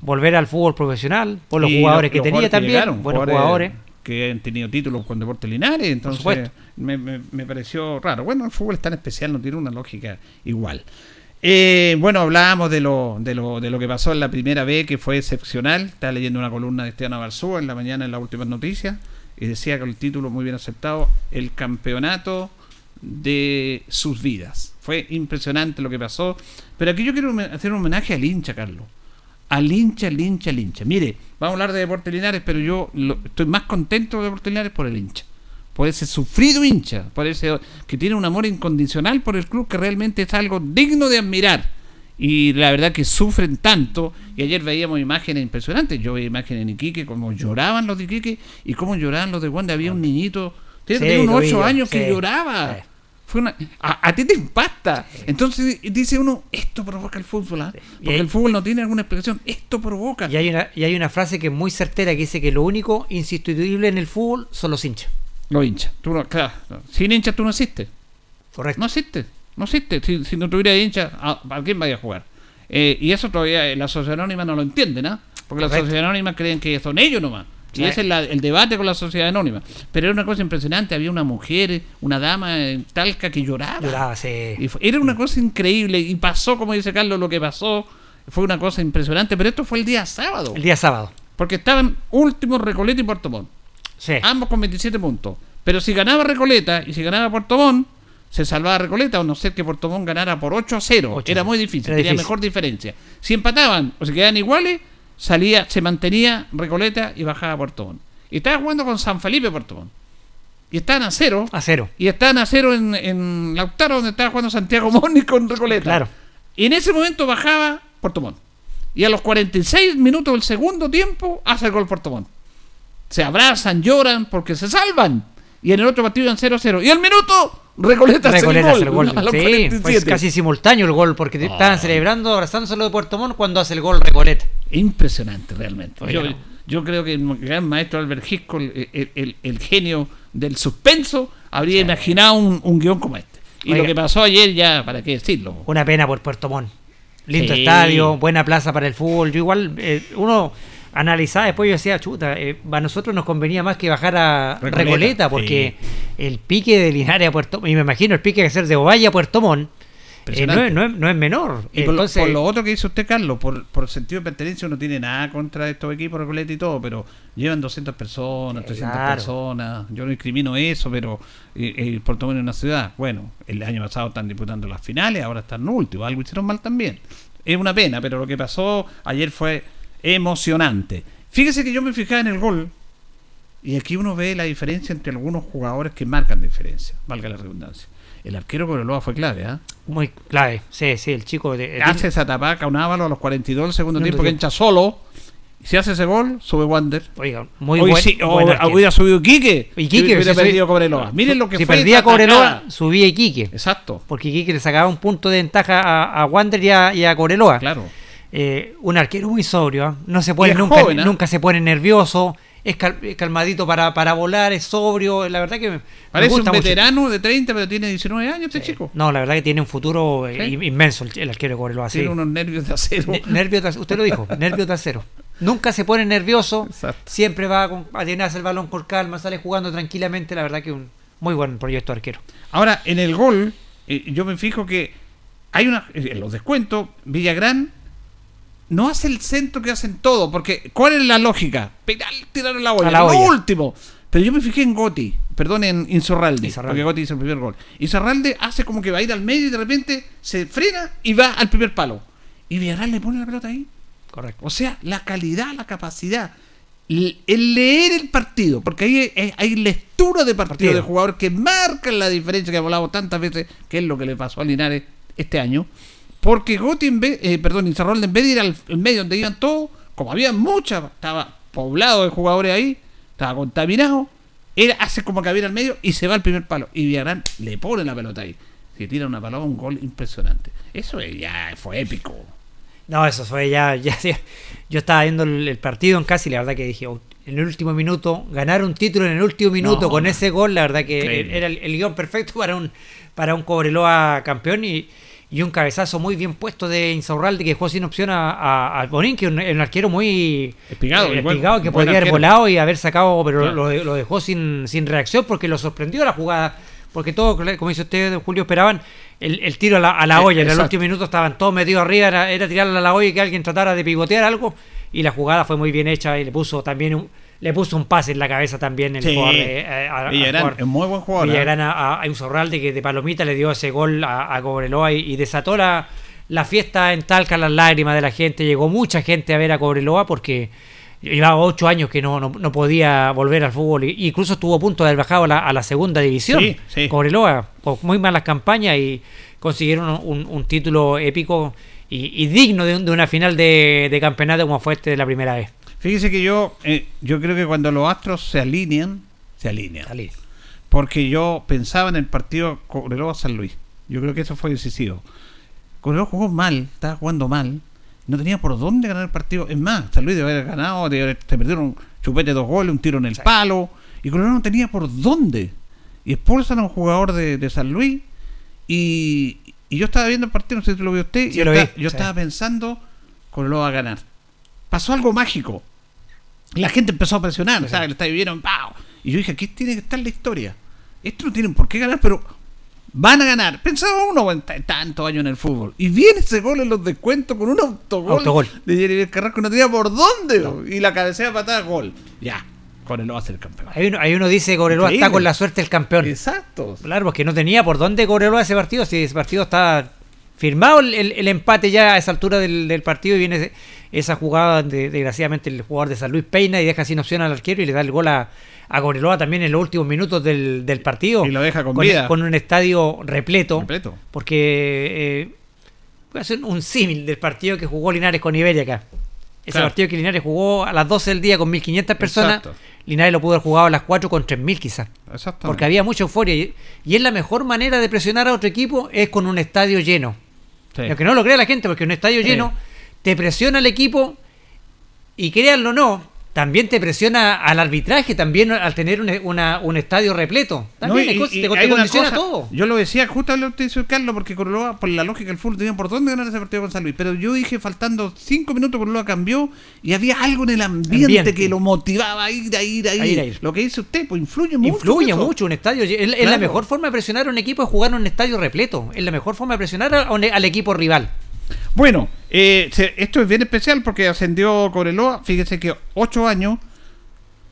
volver al fútbol profesional, por los Y jugadores que los tenía jugadores que también, llegaron, buenos jugadores. que han tenido títulos con Deportes Linares, entonces me, me- me pareció raro. Bueno, el fútbol es tan especial, no tiene una lógica igual. Eh, bueno, hablábamos de lo, de, lo, de lo que pasó en la primera B, que fue excepcional. Estaba leyendo una columna de Esteban Barzúa en la mañana en las últimas noticias, y decía que el título muy bien aceptado, el campeonato de sus vidas. Fue impresionante lo que pasó. Pero aquí yo quiero hacer un homenaje al hincha, Carlos. Al hincha, al hincha, al hincha. Mire, vamos a hablar de Deportes Linares, pero yo lo- estoy más contento de Deportes Linares por el hincha. Por ese sufrido hincha, por ese que tiene un amor incondicional por el club que realmente es algo digno de admirar. Y la verdad que sufren tanto. Y ayer veíamos imágenes impresionantes. Yo veía imágenes en Iquique, como lloraban los de Iquique y cómo lloraban los de Wanda. Había un niñito, tiene Sí, tenía unos lo vi ocho yo, años que sí, lloraba. Fue una, a, a ti te impacta. Entonces dice uno, esto provoca el fútbol. ¿ah? Porque el fútbol no tiene alguna explicación. Esto provoca. Y hay, una, y hay una frase que es muy certera que dice que lo único insustituible en el fútbol son los hinchas. Los hinchas. Tú no- claro, sin hinchas tú no existes. Correcto. No existe. No existe. Si, si no tuviera hinchas, ¿a, a quién vaya a jugar? Eh, y eso todavía eh, la sociedad anónima no lo entiende, ¿no? Porque la Correcto. sociedad anónima creen que son ellos nomás. Y Sí. ese es la- el debate con la sociedad anónima. Pero era una cosa impresionante. Había una mujer, una dama en Talca que lloraba. Lloraba, sí. Y fue- era una cosa increíble. Y pasó, como dice Carlos, lo que pasó. Fue una cosa impresionante. Pero esto fue el día sábado. El día sábado. Porque estaban últimos Recoleta y Puerto Montt. Sí. Ambos con 27 puntos. Pero si ganaba Recoleta y si ganaba Puerto Montt, se salvaba Recoleta, o no ser que Puerto Montt ganara por 8 a 0. 8 a Era 0. muy difícil, Era tenía difícil. mejor diferencia. Si empataban o se quedaban iguales, salía, se mantenía Recoleta y bajaba Puerto Montt. Y estaba jugando con San Felipe Puerto Montt. Y estaban a cero. A cero. Y estaban a cero en, en Lautaro, donde estaba jugando Santiago Moni con Recoleta. Claro. Y en ese momento bajaba Puerto Montt. Y a los 46 minutos del segundo tiempo hace el gol Puerto Montt. Se abrazan, lloran porque se salvan. Y en el otro partido iban 0-0. Y al minuto, Recoleta, hace el Recoleta gol. hace el gol. Sí, 47. fue casi simultáneo el gol porque estaban celebrando, abrazándose los de Puerto Montt cuando hace el gol Recoleta. Impresionante, realmente. Yo, no. yo creo que el gran maestro Albert Hitchcock, el, el- el- el genio del suspenso, habría imaginado un, un guion como este. Y Oiga. lo que pasó ayer, ya, ¿para qué decirlo? Una pena por Puerto Montt. Lindo Sí. estadio, buena plaza para el fútbol. Yo igual, eh, uno analizaba después, yo decía, chuta, eh, a nosotros nos convenía más que bajar a Recoleta, Recoleta, porque el pique de Linares a Puerto Montt, y me imagino el pique que hacer de Ovalle a Puerto Montt, eh, no, es, no, es, no es menor. Y por, lo- Entonces, por lo otro que dice usted, Carlos, por, por sentido de pertenencia, uno tiene nada contra estos equipos, Recoleta y todo, pero llevan 200 personas, 300 Claro. personas. Yo no discrimino eso, pero eh, eh, Puerto Montt es una ciudad. Bueno, el año pasado están disputando las finales, ahora están últimos. Algo hicieron mal también. Es una pena, pero lo que pasó ayer fue emocionante. Fíjese que yo me fijaba en el gol. Y aquí uno ve la diferencia entre algunos jugadores que marcan diferencia, valga la redundancia. El arquero Coroloa fue clave, ¿ah? muy clave. Sí, sí, el chico de. hace esa tapaca un Ávalo a los 42 del segundo Segundo tiempo que entra solo. Si hace ese gol, sube Wander. Oiga, muy Hoy buen, sí, o- buen o arquero. hubiera subido Quique. Y Quique, hubiera si perdido Cobreloa. Miren lo que si fue perdía esa Cobreloa, subía Iquique. Exacto. Porque Iquique le sacaba un punto de ventaja a, a Wander y a, y a Cobreloa. Claro. Eh, un arquero muy sobrio, ¿ah? no se pone nunca, joven, ¿ah? nunca se pone nervioso, es cal- es calmadito para, para volar, es sobrio, la verdad que me, me Parece un mucho. veterano de 30, pero tiene 19 años este chico. No, la verdad que tiene un futuro eh, Sí. inmenso el, el arquero Cobreloa. Tiene unos nervios de acero. Ne- nervios de usted lo dijo, nervios de acero. Nunca se pone nervioso, siempre va a llenarse el balón con calma, sale jugando tranquilamente, la verdad que un muy buen proyecto arquero. Ahora, en el gol, eh, yo me fijo que hay una. eh, En los descuentos, Villagrán no hace el centro que hacen todo, porque ¿cuál es la lógica? Pegar, tirar a la olla, la lo último. Pero yo me fijé en Gotti, perdón, en Insorralde, Insorralde. porque Gotti hizo el primer gol. Insorralde hace como que va a ir al medio y de repente se frena y va al primer palo. Y Villarreal le pone la pelota ahí. Correcto. O sea, la calidad, la capacidad. el leer el partido, porque ahí hay, hay lectura de partido, Partido. de jugadores que marcan la diferencia que hemos hablado tantas veces, que es lo que le pasó a Linares este año. Porque Goti, en vez, eh, perdón, Izarralde, en vez de ir al el medio donde iban todos, como había muchas, estaba poblado de jugadores ahí, estaba contaminado, él hace como que viene al medio y se va al primer palo. Y Villarán le pone la pelota ahí. Se tira una paloma, un gol impresionante. Eso ya fue épico. No, eso fue ya, ya, Yo estaba viendo el, el partido en casa y la verdad que dije, "Oh, en el último minuto, ganar un título en el último minuto No, con no. ese gol, la verdad que Increíble. era el, el guion perfecto para un para un Cobreloa campeón y, y un cabezazo muy bien puesto de Insaurralde que dejó sin opción a, a, a Bonín, que es un, un arquero muy Espigado, eh, espigado, que podría haber volado y haber sacado, pero Claro. lo, lo dejó sin, sin reacción porque lo sorprendió la jugada. Porque todo, como dice usted, Julio, esperaban el, el tiro a la, a la Sí, olla. En el exacto. último minuto estaban todos metidos arriba, era, era tirarla a la olla y que alguien tratara de pivotear algo. Y la jugada fue muy bien hecha y le puso también un, le puso un pase en la cabeza también el Sí. jugador de- eh, a- Villarán es muy buen jugador. ¿eh? Villagrán a, a, Insaurralde que de palomita le dio ese gol a, a Cobreloa y, y desató la, la fiesta en Talca, las lágrimas de la gente. Llegó mucha gente a ver a Cobreloa porque llevaba ocho años que no, no, no podía volver al fútbol. y- incluso estuvo a punto de haber bajado a la, a la segunda división. Sí, sí. Cobreloa, con muy malas campañas y consiguieron un, un título épico y, y digno de, de una final de, de campeonato como fue este de la primera vez. Fíjese que yo, eh, yo creo que cuando los astros se alinean, se alinean. Porque yo pensaba en el partido Cobreloa-San Luis. Yo creo que eso fue decisivo. Cobreloa jugó mal, estaba jugando mal. No tenía por dónde ganar el partido. Es más, San Luis debe haber ganado, debe haber- se perdieron un chupete dos goles, un tiro en el palo. Y Cobreloa no tenía por dónde. Y expulsan a un jugador de, de San Luis. Y, y yo estaba viendo el partido, no sé si lo vio usted. Sí, y yo lo vi, estaba, yo sí. estaba pensando, Cobreloa va a ganar. Pasó algo mágico. La gente empezó a presionar, o sea, el estadio vieron, ¡pau! Y yo dije, aquí tiene que estar la historia. Esto no tienen por qué ganar, pero van a ganar. Pensaba uno, tantos años en el fútbol. Y viene ese gol en los descuentos con un autogol, Autogol. de Jeremy Carrasco, no tenía por dónde. Y la cabecea patada, gol. Ya, con el va a ser campeón. Ahí uno, ahí uno dice que Cobreloa Increíble. está con la suerte del campeón. Exacto. Claro, porque no tenía por dónde Cobreloa ese partido. Si ese partido está firmado el, el- el empate ya a esa altura del, del partido y viene esa jugada donde desgraciadamente el jugador de San Luis peina y deja sin opción al arquero y le da el gol a, a Cobreloa también en los últimos minutos del, del partido. Y lo deja con con, vida. con un estadio repleto. Repleto. Porque eh, voy a hacer un símil del partido que jugó Linares con Iberia acá. Ese Claro. partido que Linares jugó a las 12 del día con 1.500 personas. Exacto. Linares lo pudo haber jugado a las 4 con 3.000 quizás. Exactamente. Porque había mucha euforia. Y, y es la mejor manera de presionar a otro equipo es con un estadio lleno. Sí. Aunque no lo crea la gente, porque un estadio Sí. lleno te presiona al equipo y créanlo o no, también te presiona al arbitraje, también al tener un, una- un estadio repleto. También No, y- cosa- y te, te condiciona cosa, todo. Yo lo decía, justo lo que dice Carlos, porque Cobreloa, por la lógica del fútbol, tenía por dónde ganar ese partido con San Luis. Pero yo dije, faltando cinco minutos, Cobreloa cambió y había algo en el ambiente, Ambiente. que lo motivaba a ir, a ir, a ir. A ir, a ir. Lo que dice usted, pues influye mucho. Influye eso. mucho un estadio. Es, es la mejor forma de presionar a un equipo es jugar en un estadio repleto. Es la mejor forma de presionar a un- al equipo rival. Bueno, eh, se- esto es bien especial porque ascendió Cobreloa. Fíjese que ocho años,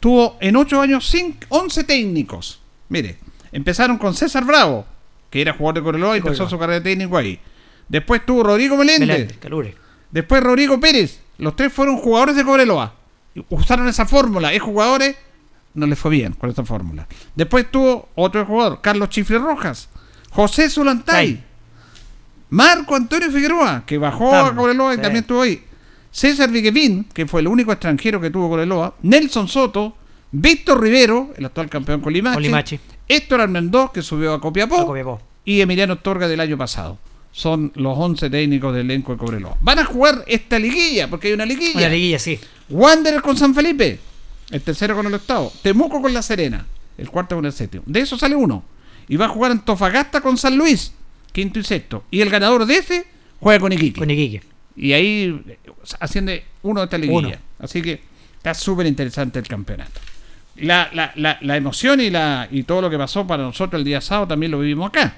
tuvo en ocho años cinco, 11 técnicos. Mire, empezaron con César Bravo, que era jugador de Cobreloa y empezó su carrera de técnico ahí. Después tuvo Rodrigo Meléndez. Meléndez, Calure. Después Rodrigo Pérez. Los tres fueron jugadores de Cobreloa. Y Usaron esa fórmula. Es jugadores. No les fue bien con esa fórmula. Después tuvo otro jugador, Carlos Chifre Rojas. José Zulantay. Tay. Marco Antonio Figueroa, que bajó a Cobreloa y sí. también estuvo ahí. César Viguevín, que fue el único extranjero que tuvo Cobreloa. Nelson Soto. Víctor Rivero, el actual campeón. Con Limache. Héctor Armendó, que subió a Copiapó A Copiapó. y Emiliano Torga del año pasado. Son los 11 técnicos del elenco de Cobreloa. Van a jugar esta liguilla, porque hay una liguilla. Una liguilla, sí. Wanderer con San Felipe, el tercero con el octavo. Temuco con La Serena, el cuarto con el séptimo. De eso sale uno. Y va a jugar Antofagasta con San Luis, quinto y sexto. Y el ganador de ese juega con Iquique. Con Iquique. Y ahí asciende uno de esta liguilla. Uno. Así que está súper interesante el campeonato. La, la, la, la emoción y, la, y todo lo que pasó para nosotros el día sábado también lo vivimos acá.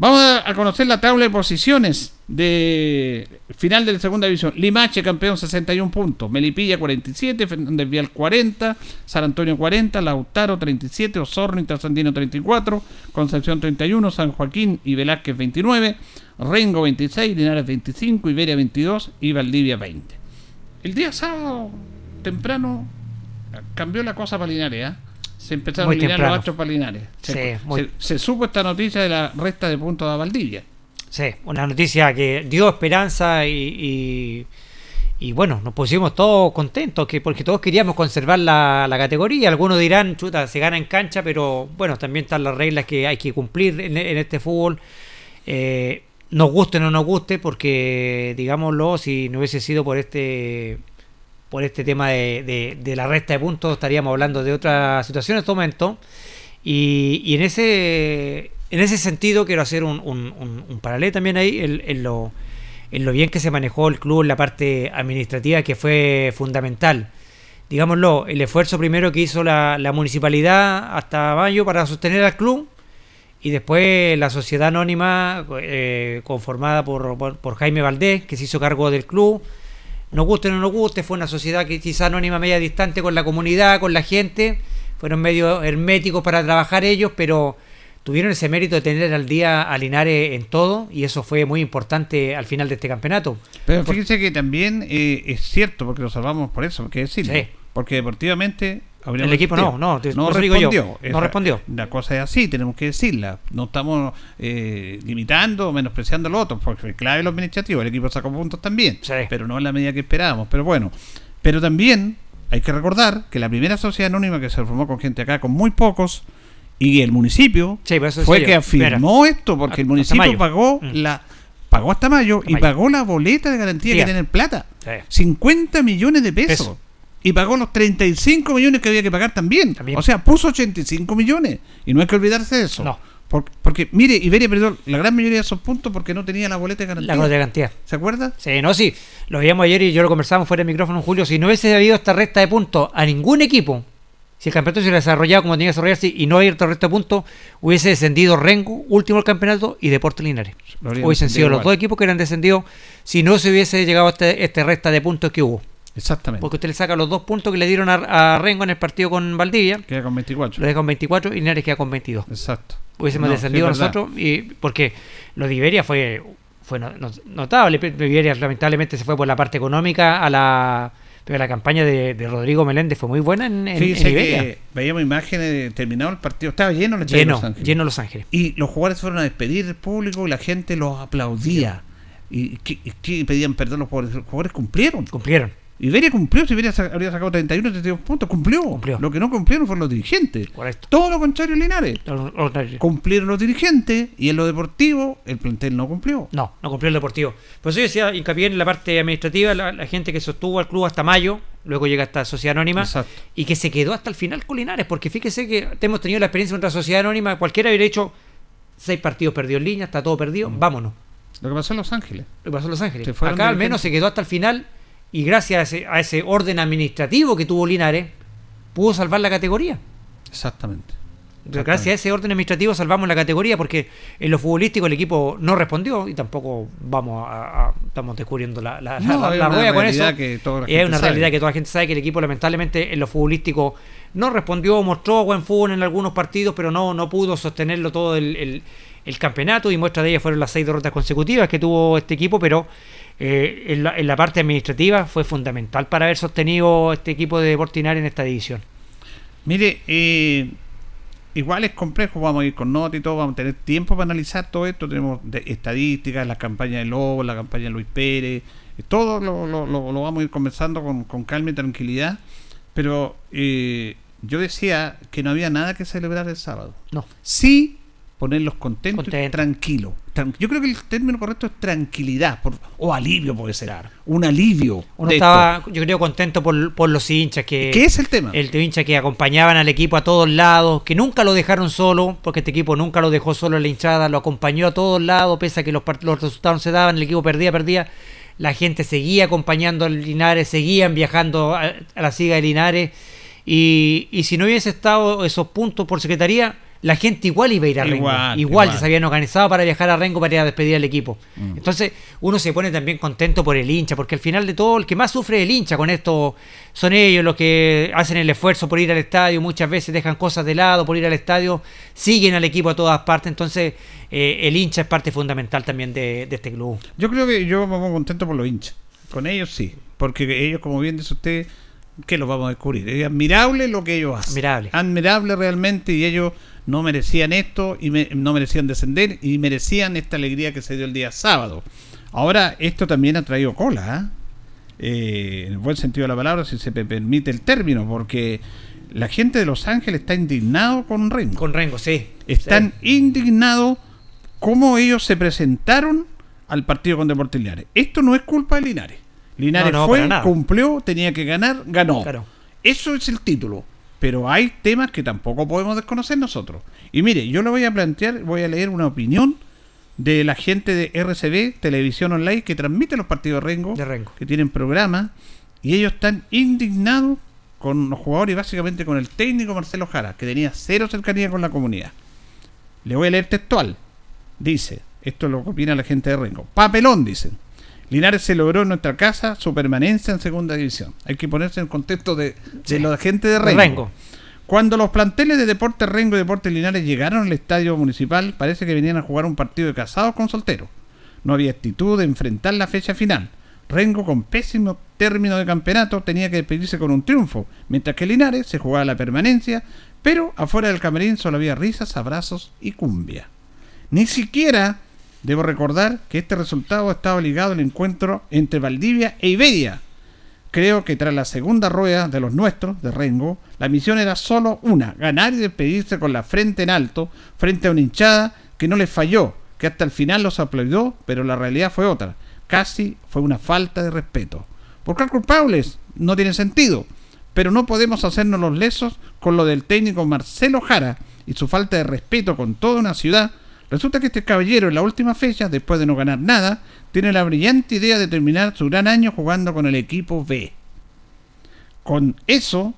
Vamos a, conocer la tabla de posiciones de final de la segunda división. Limache campeón 61 puntos, Melipilla 47, Fernández Vial 40, San Antonio 40, Lautaro 37, Osorno y Trasandino 34, Concepción 31, San Joaquín y Velázquez 29, Rengo 26, Linares 25, Iberia 22 y Valdivia 20. El día sábado temprano cambió la cosa para Linares, ¿ah? Se empezaron Muy a temprano. los astros para Linares. Se, Sí, muy- se- se supo esta noticia de la resta de puntos a Valdivia. Sí, una noticia que dio esperanza y, y, y bueno, nos pusimos todos contentos que porque todos queríamos conservar la, la categoría. Algunos dirán, chuta, se gana en cancha, pero bueno, también están las reglas que hay que cumplir en, en este fútbol. Eh, nos guste o no nos guste, porque digámoslo, si no hubiese sido por este por este tema de, la resta de puntos, estaríamos hablando de otra situación en este momento. Y, en ese en ese sentido quiero hacer un, un, paralelo también ahí en, lo, en lo bien que se manejó el club en la parte administrativa que fue fundamental. Digámoslo, el esfuerzo primero que hizo la, la municipalidad hasta mayo para sostener al club y después la sociedad anónima eh, conformada por, por, por Jaime Valdés que se hizo cargo del club. Nos guste o no nos guste, fue una sociedad que quizá anónima media distante con la comunidad, con la gente, fueron medio herméticos para trabajar ellos, pero tuvieron ese mérito de tener al día a Linares en todo y eso fue muy importante al final de este campeonato. Pero fíjense que también eh, es cierto, porque lo salvamos por eso, hay que decirlo. Sí. Porque deportivamente. El equipo no, no, te- no yo, respondió. no respondió. La cosa es así, tenemos que decirla. No estamos eh, limitando o menospreciando a los otros, porque es clave lo administrativo. El equipo sacó puntos también, pero no en la medida que esperábamos. Pero bueno, pero también hay que recordar que la primera sociedad anónima que se formó con gente acá, con muy pocos, y el municipio Sí, fue que afirmó Mira, esto, porque el municipio pagó Mm. la pagó hasta mayo y mayo. pagó la boleta de garantía que tiene plata. Sí. 50 millones de pesos. Peso. Y pagó los 35 millones que había que pagar también. También. O sea, puso 85 millones. Y no hay que olvidarse de eso. No. Por- Porque, mire, Iberia perdió la gran mayoría de esos puntos porque no tenía la boleta de garantía. La boleta de garantía. ¿Se acuerda? Sí, no, sí. Lo veíamos ayer y yo lo conversamos fuera del micrófono, Julio. Si no hubiese habido esta recta de puntos a ningún equipo, si el campeonato se hubiera desarrollado como tenía que desarrollarse y no hubiera esta recta de puntos, hubiese descendido Rengo, último del campeonato, y Deportes Linares. Hubiesen sido los dos equipos que eran descendidos si no se hubiese llegado a este, este recta de puntos que hubo. Exactamente. Porque usted le saca los dos puntos que le dieron a, a Rengo en el partido con Valdivia, Queda con 24. lo deja con 24 y Linares queda con 22. Exacto. Hubiésemos No, descendido sí, nosotros, y, porque lo de Iberia fue, fue no- no- notable. Iberia lamentablemente se fue por la parte económica a la. Pero la campaña de, de Rodrigo Meléndez fue muy buena en, en, Fíjese en Iberia. que veíamos imágenes de terminado el partido. Estaba lleno el estadio de Lleno, Los Ángeles. lleno Los Ángeles. Y los jugadores fueron a despedir al público y la gente los aplaudía. Y, que- y que pedían perdón los jugadores. Los jugadores cumplieron. Cumplieron. Iberia cumplió, si Iberia sa- habría sacado 31, 32 puntos, cumplió. Lo que no cumplieron fueron los dirigentes. Correcto. Todo lo contrario, Linares. Lo- lo- Cumplieron los dirigentes y en lo deportivo el plantel no cumplió. No, no cumplió el deportivo. Por eso yo decía hincapié en la parte administrativa, la, la gente que sostuvo al club hasta mayo, luego llega esta sociedad anónima, Exacto. y que se quedó hasta el final con Linares, porque fíjese que hemos tenido la experiencia con otra sociedad anónima, cualquiera hubiera hecho seis partidos perdidos en línea, está todo perdido, vámonos. Lo que pasó en Los Ángeles. Lo que pasó en Los Ángeles. Acá al menos se quedó hasta el final y gracias a ese, a ese orden administrativo que tuvo Linares, pudo salvar la categoría. Exactamente. Gracias a ese orden administrativo salvamos la categoría porque en lo futbolístico el equipo no respondió y tampoco vamos a, a- estamos descubriendo la, la, No, la- rueda con eso. que toda es una sabe. realidad que toda la gente sabe que el equipo lamentablemente en lo futbolístico no respondió, mostró buen fútbol en algunos partidos, pero no, no pudo sostenerlo todo el, el- el campeonato y muestra de ellas fueron las seis derrotas consecutivas que tuvo este equipo, pero eh, en, la, en la parte administrativa fue fundamental para haber sostenido este equipo de Portinar en esta división. Mire, eh, igual es complejo, vamos a ir con nota y todo, vamos a tener tiempo para analizar todo esto, tenemos de- estadísticas, la campaña de Lobo, la campaña de Luis Pérez, eh, todo lo, lo- lo- lo vamos a ir conversando con, con calma y tranquilidad, pero eh, yo decía que no había nada que celebrar el sábado. No. Sí ponerlos contentos y Contento. tranquilos. Tran- Yo creo que el término correcto es tranquilidad, por- o alivio puede ser, un alivio. Uno estaba, esto. yo creo, contento por, por los hinchas que... ¿Qué es el tema? El de hinchas que acompañaban al equipo a todos lados, que nunca lo dejaron solo, porque este equipo nunca lo dejó solo en la hinchada, lo acompañó a todos lados, pese a que los, los resultados no se daban, el equipo perdía, perdía. La gente seguía acompañando al Linares, seguían viajando a, a la siga de Linares. Y, y si no hubiese estado esos puntos por secretaría, la gente igual iba a ir a Rengo. Igual, Igual, se habían organizado para viajar a Rengo para ir a despedir al equipo. Mm. Entonces, uno se pone también contento por el hincha, porque al final de todo, el que más sufre es el hincha con esto son ellos los que hacen el esfuerzo por ir al estadio, muchas veces dejan cosas de lado por ir al estadio, siguen al equipo a todas partes, entonces eh, el hincha es parte fundamental también de, de este club. Yo creo que yo me pongo contento por los hinchas. Con ellos sí. Porque ellos, como bien dice usted, ¿qué lo vamos a descubrir? Es admirable lo que ellos hacen. Admirable. Admirable realmente y ellos no merecían esto y me- no merecían descender y merecían esta alegría que se dio el día sábado. Ahora, esto también ha traído cola, ¿ah? Eh, en el buen sentido de la palabra, si se me permite el término, porque la gente de Los Ángeles está indignado con Rengo. Con Rengo, sí. Están indignados cómo ellos se presentaron al partido con Deportes Linares. Esto no es culpa de Linares. Linares No, no, fue, cumplió, tenía que ganar, ganó. Claro. Eso es el título. Pero hay temas que tampoco podemos desconocer nosotros. Y mire, yo le voy a plantear, voy a leer una opinión de la gente de RCB, Televisión Online, que transmite los partidos de Rengo, De Rengo. que tienen programa, y ellos están indignados con los jugadores y básicamente con el técnico Marcelo Jara, que tenía cero cercanía con la comunidad. Le voy a leer textual. Dice, esto es lo que opina la gente de Rengo. Papelón, dicen. Linares se logró en nuestra casa su permanencia en segunda división. Hay que ponerse en el contexto de, de la gente de De Rengo. Rengo. Cuando los planteles de Deportes Rengo y Deportes Linares llegaron al estadio municipal, parece que venían a jugar un partido de casados con solteros. No había actitud de enfrentar la fecha final. Rengo, con pésimo término de campeonato, tenía que despedirse con un triunfo, mientras que Linares se jugaba la permanencia, pero afuera del camerín solo había risas, abrazos y cumbia. Ni siquiera debo recordar que este resultado estaba ligado al encuentro entre Valdivia e Iberia. Creo que tras la segunda rueda de los nuestros, de Rengo, la misión era solo una, ganar y despedirse con la frente en alto, frente a una hinchada que no les falló, que hasta el final los aplaudió, pero la realidad fue otra. Casi fue una falta de respeto. Buscar culpables no tiene sentido, pero no podemos hacernos los lesos con lo del técnico Marcelo Jara y su falta de respeto con toda una ciudad. Resulta que este caballero en la última fecha, después de no ganar nada, tiene la brillante idea de terminar su gran año jugando con el equipo B. Con eso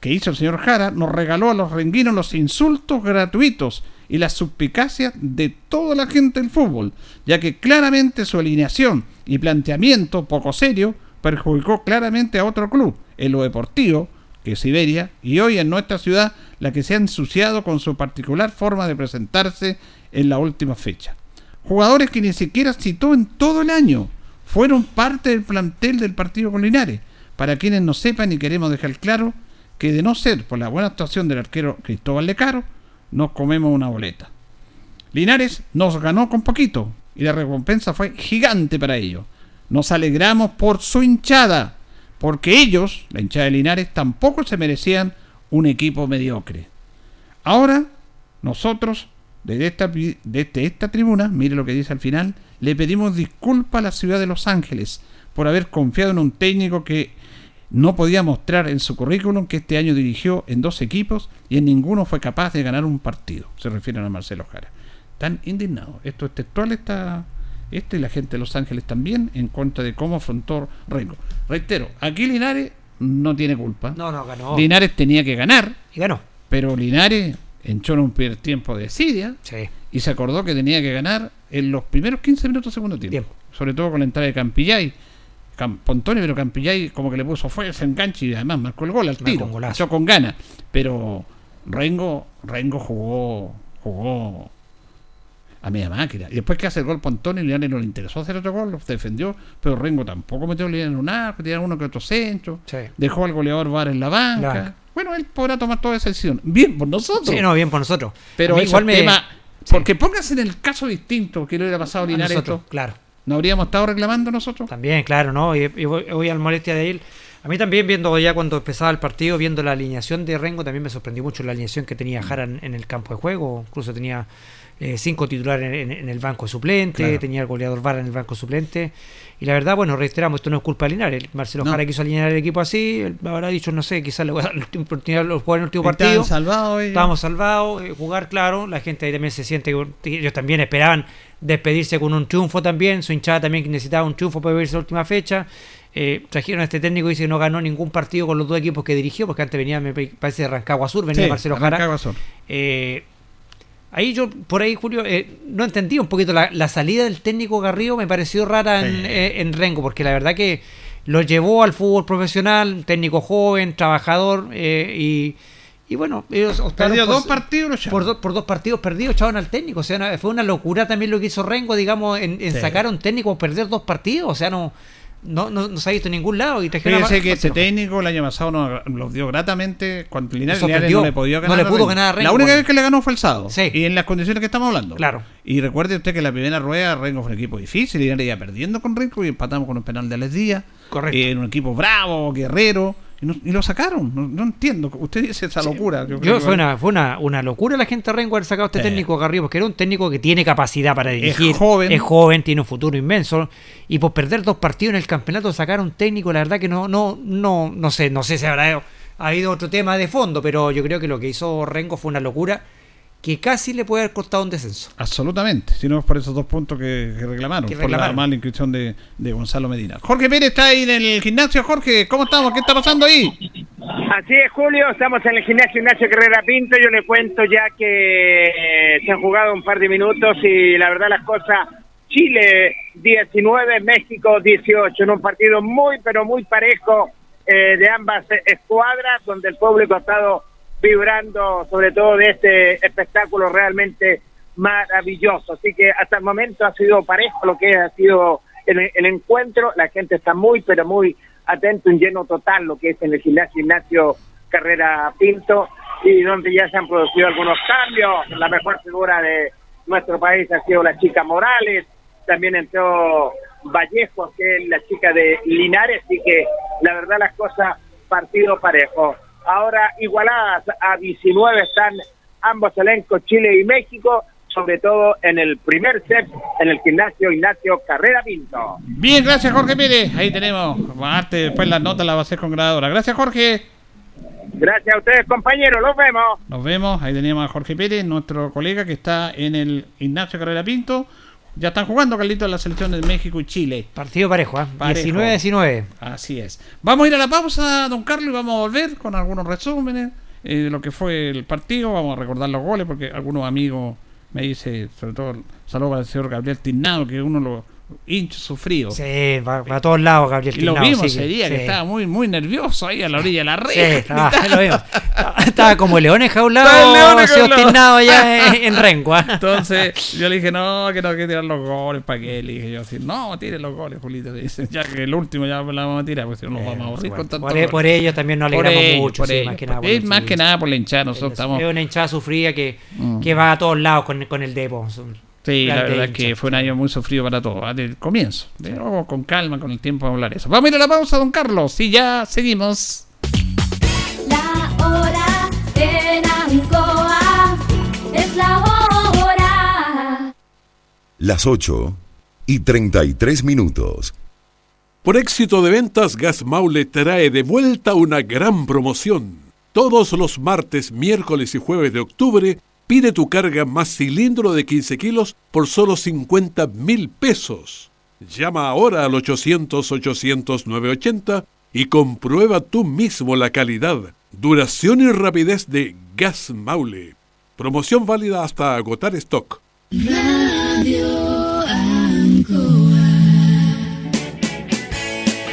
que hizo el señor Jara, nos regaló a los renguinos los insultos gratuitos y las suspicacias de toda la gente del fútbol, ya que claramente su alineación y planteamiento poco serio perjudicó claramente a otro club, en lo deportivo, que es Iberia, y hoy en nuestra ciudad la que se ha ensuciado con su particular forma de presentarse en la última fecha. Jugadores que ni siquiera citó en todo el año fueron parte del plantel del partido con Linares. Para quienes no sepan y queremos dejar claro que de no ser por la buena actuación del arquero Cristóbal Lecaro, nos comemos una boleta. Linares nos ganó con poquito y la recompensa fue gigante para ellos. Nos alegramos por su hinchada, porque ellos, la hinchada de Linares, tampoco se merecían un equipo mediocre. Ahora, nosotros, desde esta, desde esta tribuna, mire lo que dice al final, le pedimos disculpas a la ciudad de Los Ángeles por haber confiado en un técnico que no podía mostrar en su currículum que este año dirigió en dos equipos y en ninguno fue capaz de ganar un partido. Se refieren a Marcelo Jara. Están indignados. Esto es textual, está este y la gente de Los Ángeles también en contra de cómo afrontó Rengo. Reitero, aquí Linares no tiene culpa. No, no, ganó. Linares tenía que ganar. Y ganó. Pero Linares entró en un primer tiempo de desidia Sí. y se acordó que tenía que ganar en los primeros 15 minutos del segundo tiempo. Sobre todo con la entrada de Campillay. Cam- Pontoni, pero Campillay como que le puso fuerza, enganche y además marcó el gol al tiro. Echó con ganas. Pero Rengo, Rengo jugó, jugó a media máquina. Y después que hace el gol Pontoni, Linares no le interesó hacer otro gol, lo defendió, pero Rengo tampoco metió Linares en un arco, tenía uno que otro centro, Sí. dejó al goleador Var en la banca. Bueno, él podrá tomar toda esa decisión. Bien por nosotros. Sí, no, bien por nosotros. Pero igual me- Porque póngase en el caso distinto que le hubiera pasado a A Linares nosotros, esto. claro. ¿No habríamos estado reclamando nosotros? También, claro, ¿no? Y, y voy, voy al molestia de él. A mí también, viendo ya cuando empezaba el partido, viendo la alineación de Rengo, también me sorprendió mucho la alineación que tenía Jara en, en el campo de juego. Incluso tenía eh, cinco titulares en, el banco suplente, Claro. tenía el goleador Vara en el banco suplente. Y la verdad, bueno, reiteramos, esto no es culpa de Linares. Marcelo No. Jara quiso alinear el equipo así, él habrá dicho, no sé, quizás le voy a dar la última oportunidad de jugar en el último partido. salvados ellos. Estábamos salvados, eh, jugar claro, la gente ahí también se siente, que ellos también esperaban despedirse con un triunfo también, su hinchada también necesitaba un triunfo para verse la última fecha. Eh, trajeron a este técnico dice que no ganó ningún partido con los dos equipos que dirigió, porque antes venía, me parece, de Rancagua Sur, venía Sí, Marcelo Jara. Sur. Eh, ahí yo, por ahí, Julio, eh, no entendí un poquito la, la salida del técnico Garrido, me pareció rara en, eh, en Rengo, porque la verdad que lo llevó al fútbol profesional, técnico joven, trabajador, eh, y, y bueno, ellos Perdió por- dos partidos, por, do- por dos partidos perdidos echaron al técnico. O sea, fue una locura también lo que hizo Rengo, digamos, en, en Sí. sacar a un técnico perder dos partidos. O sea, no no, no, no se ha visto en ningún lado. Y trajeron Fíjese que este técnico el año pasado nos los dio gratamente. Cuando Linares, Linares no le podía ganar. No le pudo ganar a Rengo. La única vez que le ganó fue el sábado. Sí. Y en las condiciones que estamos hablando. Claro. Y recuerde usted que la primera rueda Rengo fue un equipo difícil. Linares iba perdiendo con Rengo y empatamos con un penal de Les Díaz. Correcto. Y en un equipo bravo, guerrero. Y, lo sacaron. No, entiendo. Usted dice esa locura. Yo, fue, una, fue una, una, locura la gente de Rengo haber sacado a este técnico acá arriba, porque era un técnico que tiene capacidad para dirigir. Es joven. Es joven, tiene un futuro inmenso. Y por perder dos partidos en el campeonato, sacar a un técnico, la verdad que no, no, no, no sé, no sé si habrá habido otro tema de fondo, pero yo creo que lo que hizo Rengo fue una locura que casi le puede haber costado un descenso. Absolutamente, si no es por esos dos puntos que, reclamaron, por la mala inscripción de, Gonzalo Medina. Jorge Pérez está ahí en el gimnasio. Jorge, ¿cómo estamos? ¿Qué está pasando ahí? Así es, Julio, estamos en el gimnasio Ignacio Carrera Pinto. Yo le cuento ya que eh, se han jugado un par de minutos y la verdad las cosas, Chile 19, México 18, en un partido muy, pero muy parejo eh, de ambas escuadras, donde el público ha estado vibrando sobre todo de este espectáculo realmente maravilloso. Así que hasta el momento ha sido parejo lo que ha sido el, encuentro. La gente está muy, pero muy atento, un lleno total lo que es en el gimnasio Ignacio Carrera Pinto y donde ya se han producido algunos cambios. La mejor figura de nuestro país ha sido la chica Morales, también entró Vallejo, que es la chica de Linares, y que la verdad las cosas partido parejo ahora igualadas a 19 están ambos elencos, Chile y México, sobre todo en el primer set en el gimnasio Ignacio Carrera Pinto. Bien, gracias Jorge Mire, ahí tenemos, después la nota la va a hacer con grabadora. Gracias Jorge. Gracias a ustedes compañeros, nos vemos. Nos vemos, ahí tenemos a Jorge Pérez, nuestro colega que está en el Ignacio Carrera Pinto. Ya están jugando, Carlitos, las selecciones de México y Chile. Partido parejo, ¿eh? 19-19. Así es. Vamos a ir a la pausa, don Carlos, y vamos a volver con algunos resúmenes eh, de lo que fue el partido. Vamos a recordar los goles, porque algunos amigos me dicen, sobre todo, saludos el señor Gabriel Tignado, que uno lo hincho sufrido. Sí, va, a todos lados Gabriel Y lo vimos ese día, que estaba muy muy nervioso ahí a la orilla de la red. Sí, estaba, lo vimos. estaba como leones jaulados, leones allá en, Rengua. Entonces yo le dije, no, que no hay que tirar los goles, ¿para qué? Le dije yo así, no, tire los goles, Julito. Dice, ya que el último ya la vamos a tirar, porque si no nos vamos a aburrir con tanto por, e, por ello también nos alegramos mucho, sí, más que nada. Es más que nada por la hinchada, nosotros estamos... Es una hinchada sufrida que, mm. que va a todos lados con, con el Depo. Sí, la verdad es que fue un año muy sufrido para todos, ¿ah? desde el comienzo. Pero con calma, con el tiempo vamos a hablar eso. Vamos a ir a la pausa, don Carlos, y ya seguimos. La hora en Ancoa es la hora. Las 8 y 33 minutos. Por éxito de ventas, Gas Maule trae de vuelta una gran promoción. Todos los martes, miércoles y jueves de octubre, Pide tu carga más cilindro de 15 kilos por solo 50 mil pesos. Llama ahora al 800-800-980 y comprueba tú mismo la calidad, duración y rapidez de Gas Maule. Promoción válida hasta agotar stock.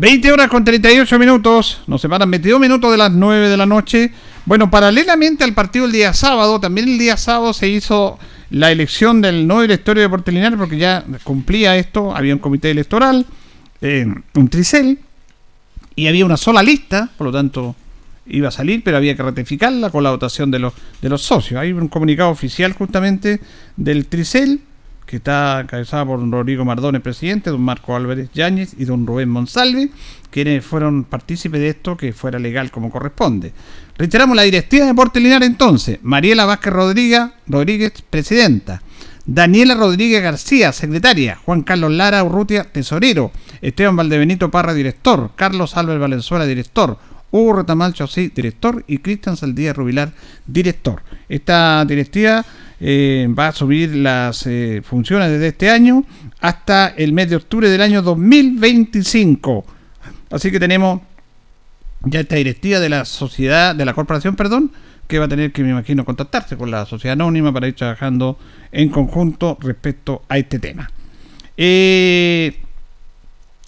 20 horas con 38 minutos, nos separan 22 minutos de las 9 de la noche. Bueno, paralelamente al partido el día sábado, también el día sábado se hizo la elección del nuevo directorio de Deportes Linares porque ya cumplía esto, había un comité electoral, eh, un tricel, y había una sola lista, por lo tanto iba a salir, pero había que ratificarla con la votación de los, de los socios. Hay un comunicado oficial justamente del tricel que está encabezada por don Rodrigo Mardones, presidente, don Marco Álvarez Yáñez y don Rubén Monsalve, quienes fueron partícipes de esto que fuera legal como corresponde. Reiteramos la directiva de Deporte Linares entonces, Mariela Vázquez Rodríguez, Rodríguez, presidenta. Daniela Rodríguez García, secretaria. Juan Carlos Lara Urrutia, tesorero. Esteban Valdebenito Parra, director. Carlos Álvarez Valenzuela, director. Hugo Retamal Chosí, director. Y Cristian Saldía Rubilar, director. Esta directiva eh, va a subir las eh, funciones desde este año hasta el mes de octubre del año 2025. Así que tenemos ya esta directiva de la sociedad, de la corporación, perdón, que va a tener que, me imagino, contactarse con la sociedad anónima para ir trabajando en conjunto respecto a este tema. Eh,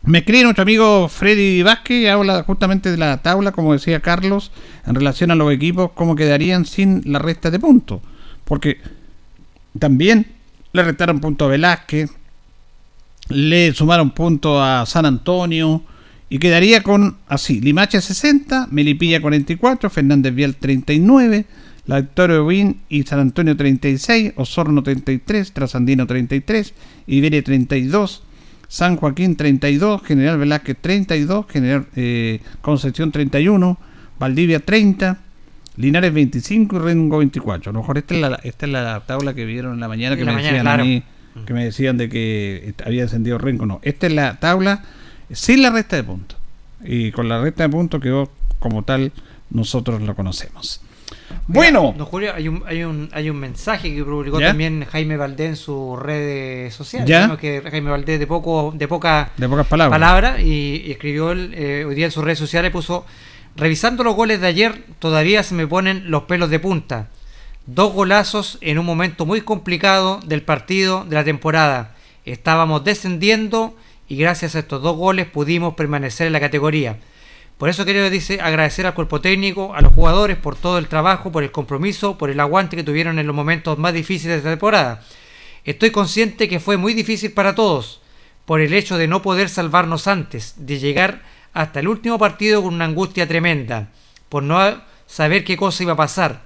me escribe nuestro amigo Freddy Vázquez, habla justamente de la tabla, como decía Carlos, en relación a los equipos, cómo quedarían sin la resta de puntos. Porque también. Le restaron punto a Velázquez, le sumaron punto a San Antonio y quedaría con así, Limache 60, Melipilla 44, Fernández Vial 39, La Victoria Win y San Antonio 36, Osorno 33, Trasandino 33, Iberia 32, San Joaquín 32, General Velázquez 32, General eh, Concepción 31, Valdivia 30, Linares 25 y Rengo 24. A lo mejor esta es la, esta es la tabla que vieron en la mañana que me mañana, decían claro. a mí, que me decían de que había descendido Rengo. No, esta es la tabla sin la resta de puntos. Y con la resta de puntos quedó como tal, nosotros lo conocemos. Bueno, Don Julio, hay un, hay un, hay un mensaje que publicó ¿Ya? también Jaime Valdés en sus redes sociales. ¿Ya? Que Jaime Valdés de poco, de poca de pocas palabras. palabra y, y escribió él, eh, hoy día en sus redes sociales puso revisando los goles de ayer todavía se me ponen los pelos de punta. Dos golazos en un momento muy complicado del partido de la temporada. Estábamos descendiendo y gracias a estos dos goles pudimos permanecer en la categoría. Por eso quiero dice agradecer al cuerpo técnico a los jugadores por todo el trabajo por el compromiso por el aguante que tuvieron en los momentos más difíciles de esta temporada. Estoy consciente que fue muy difícil para todos por el hecho de no poder salvarnos antes, de llegar hasta el último partido con una angustia tremenda, por no saber qué cosa iba a pasar.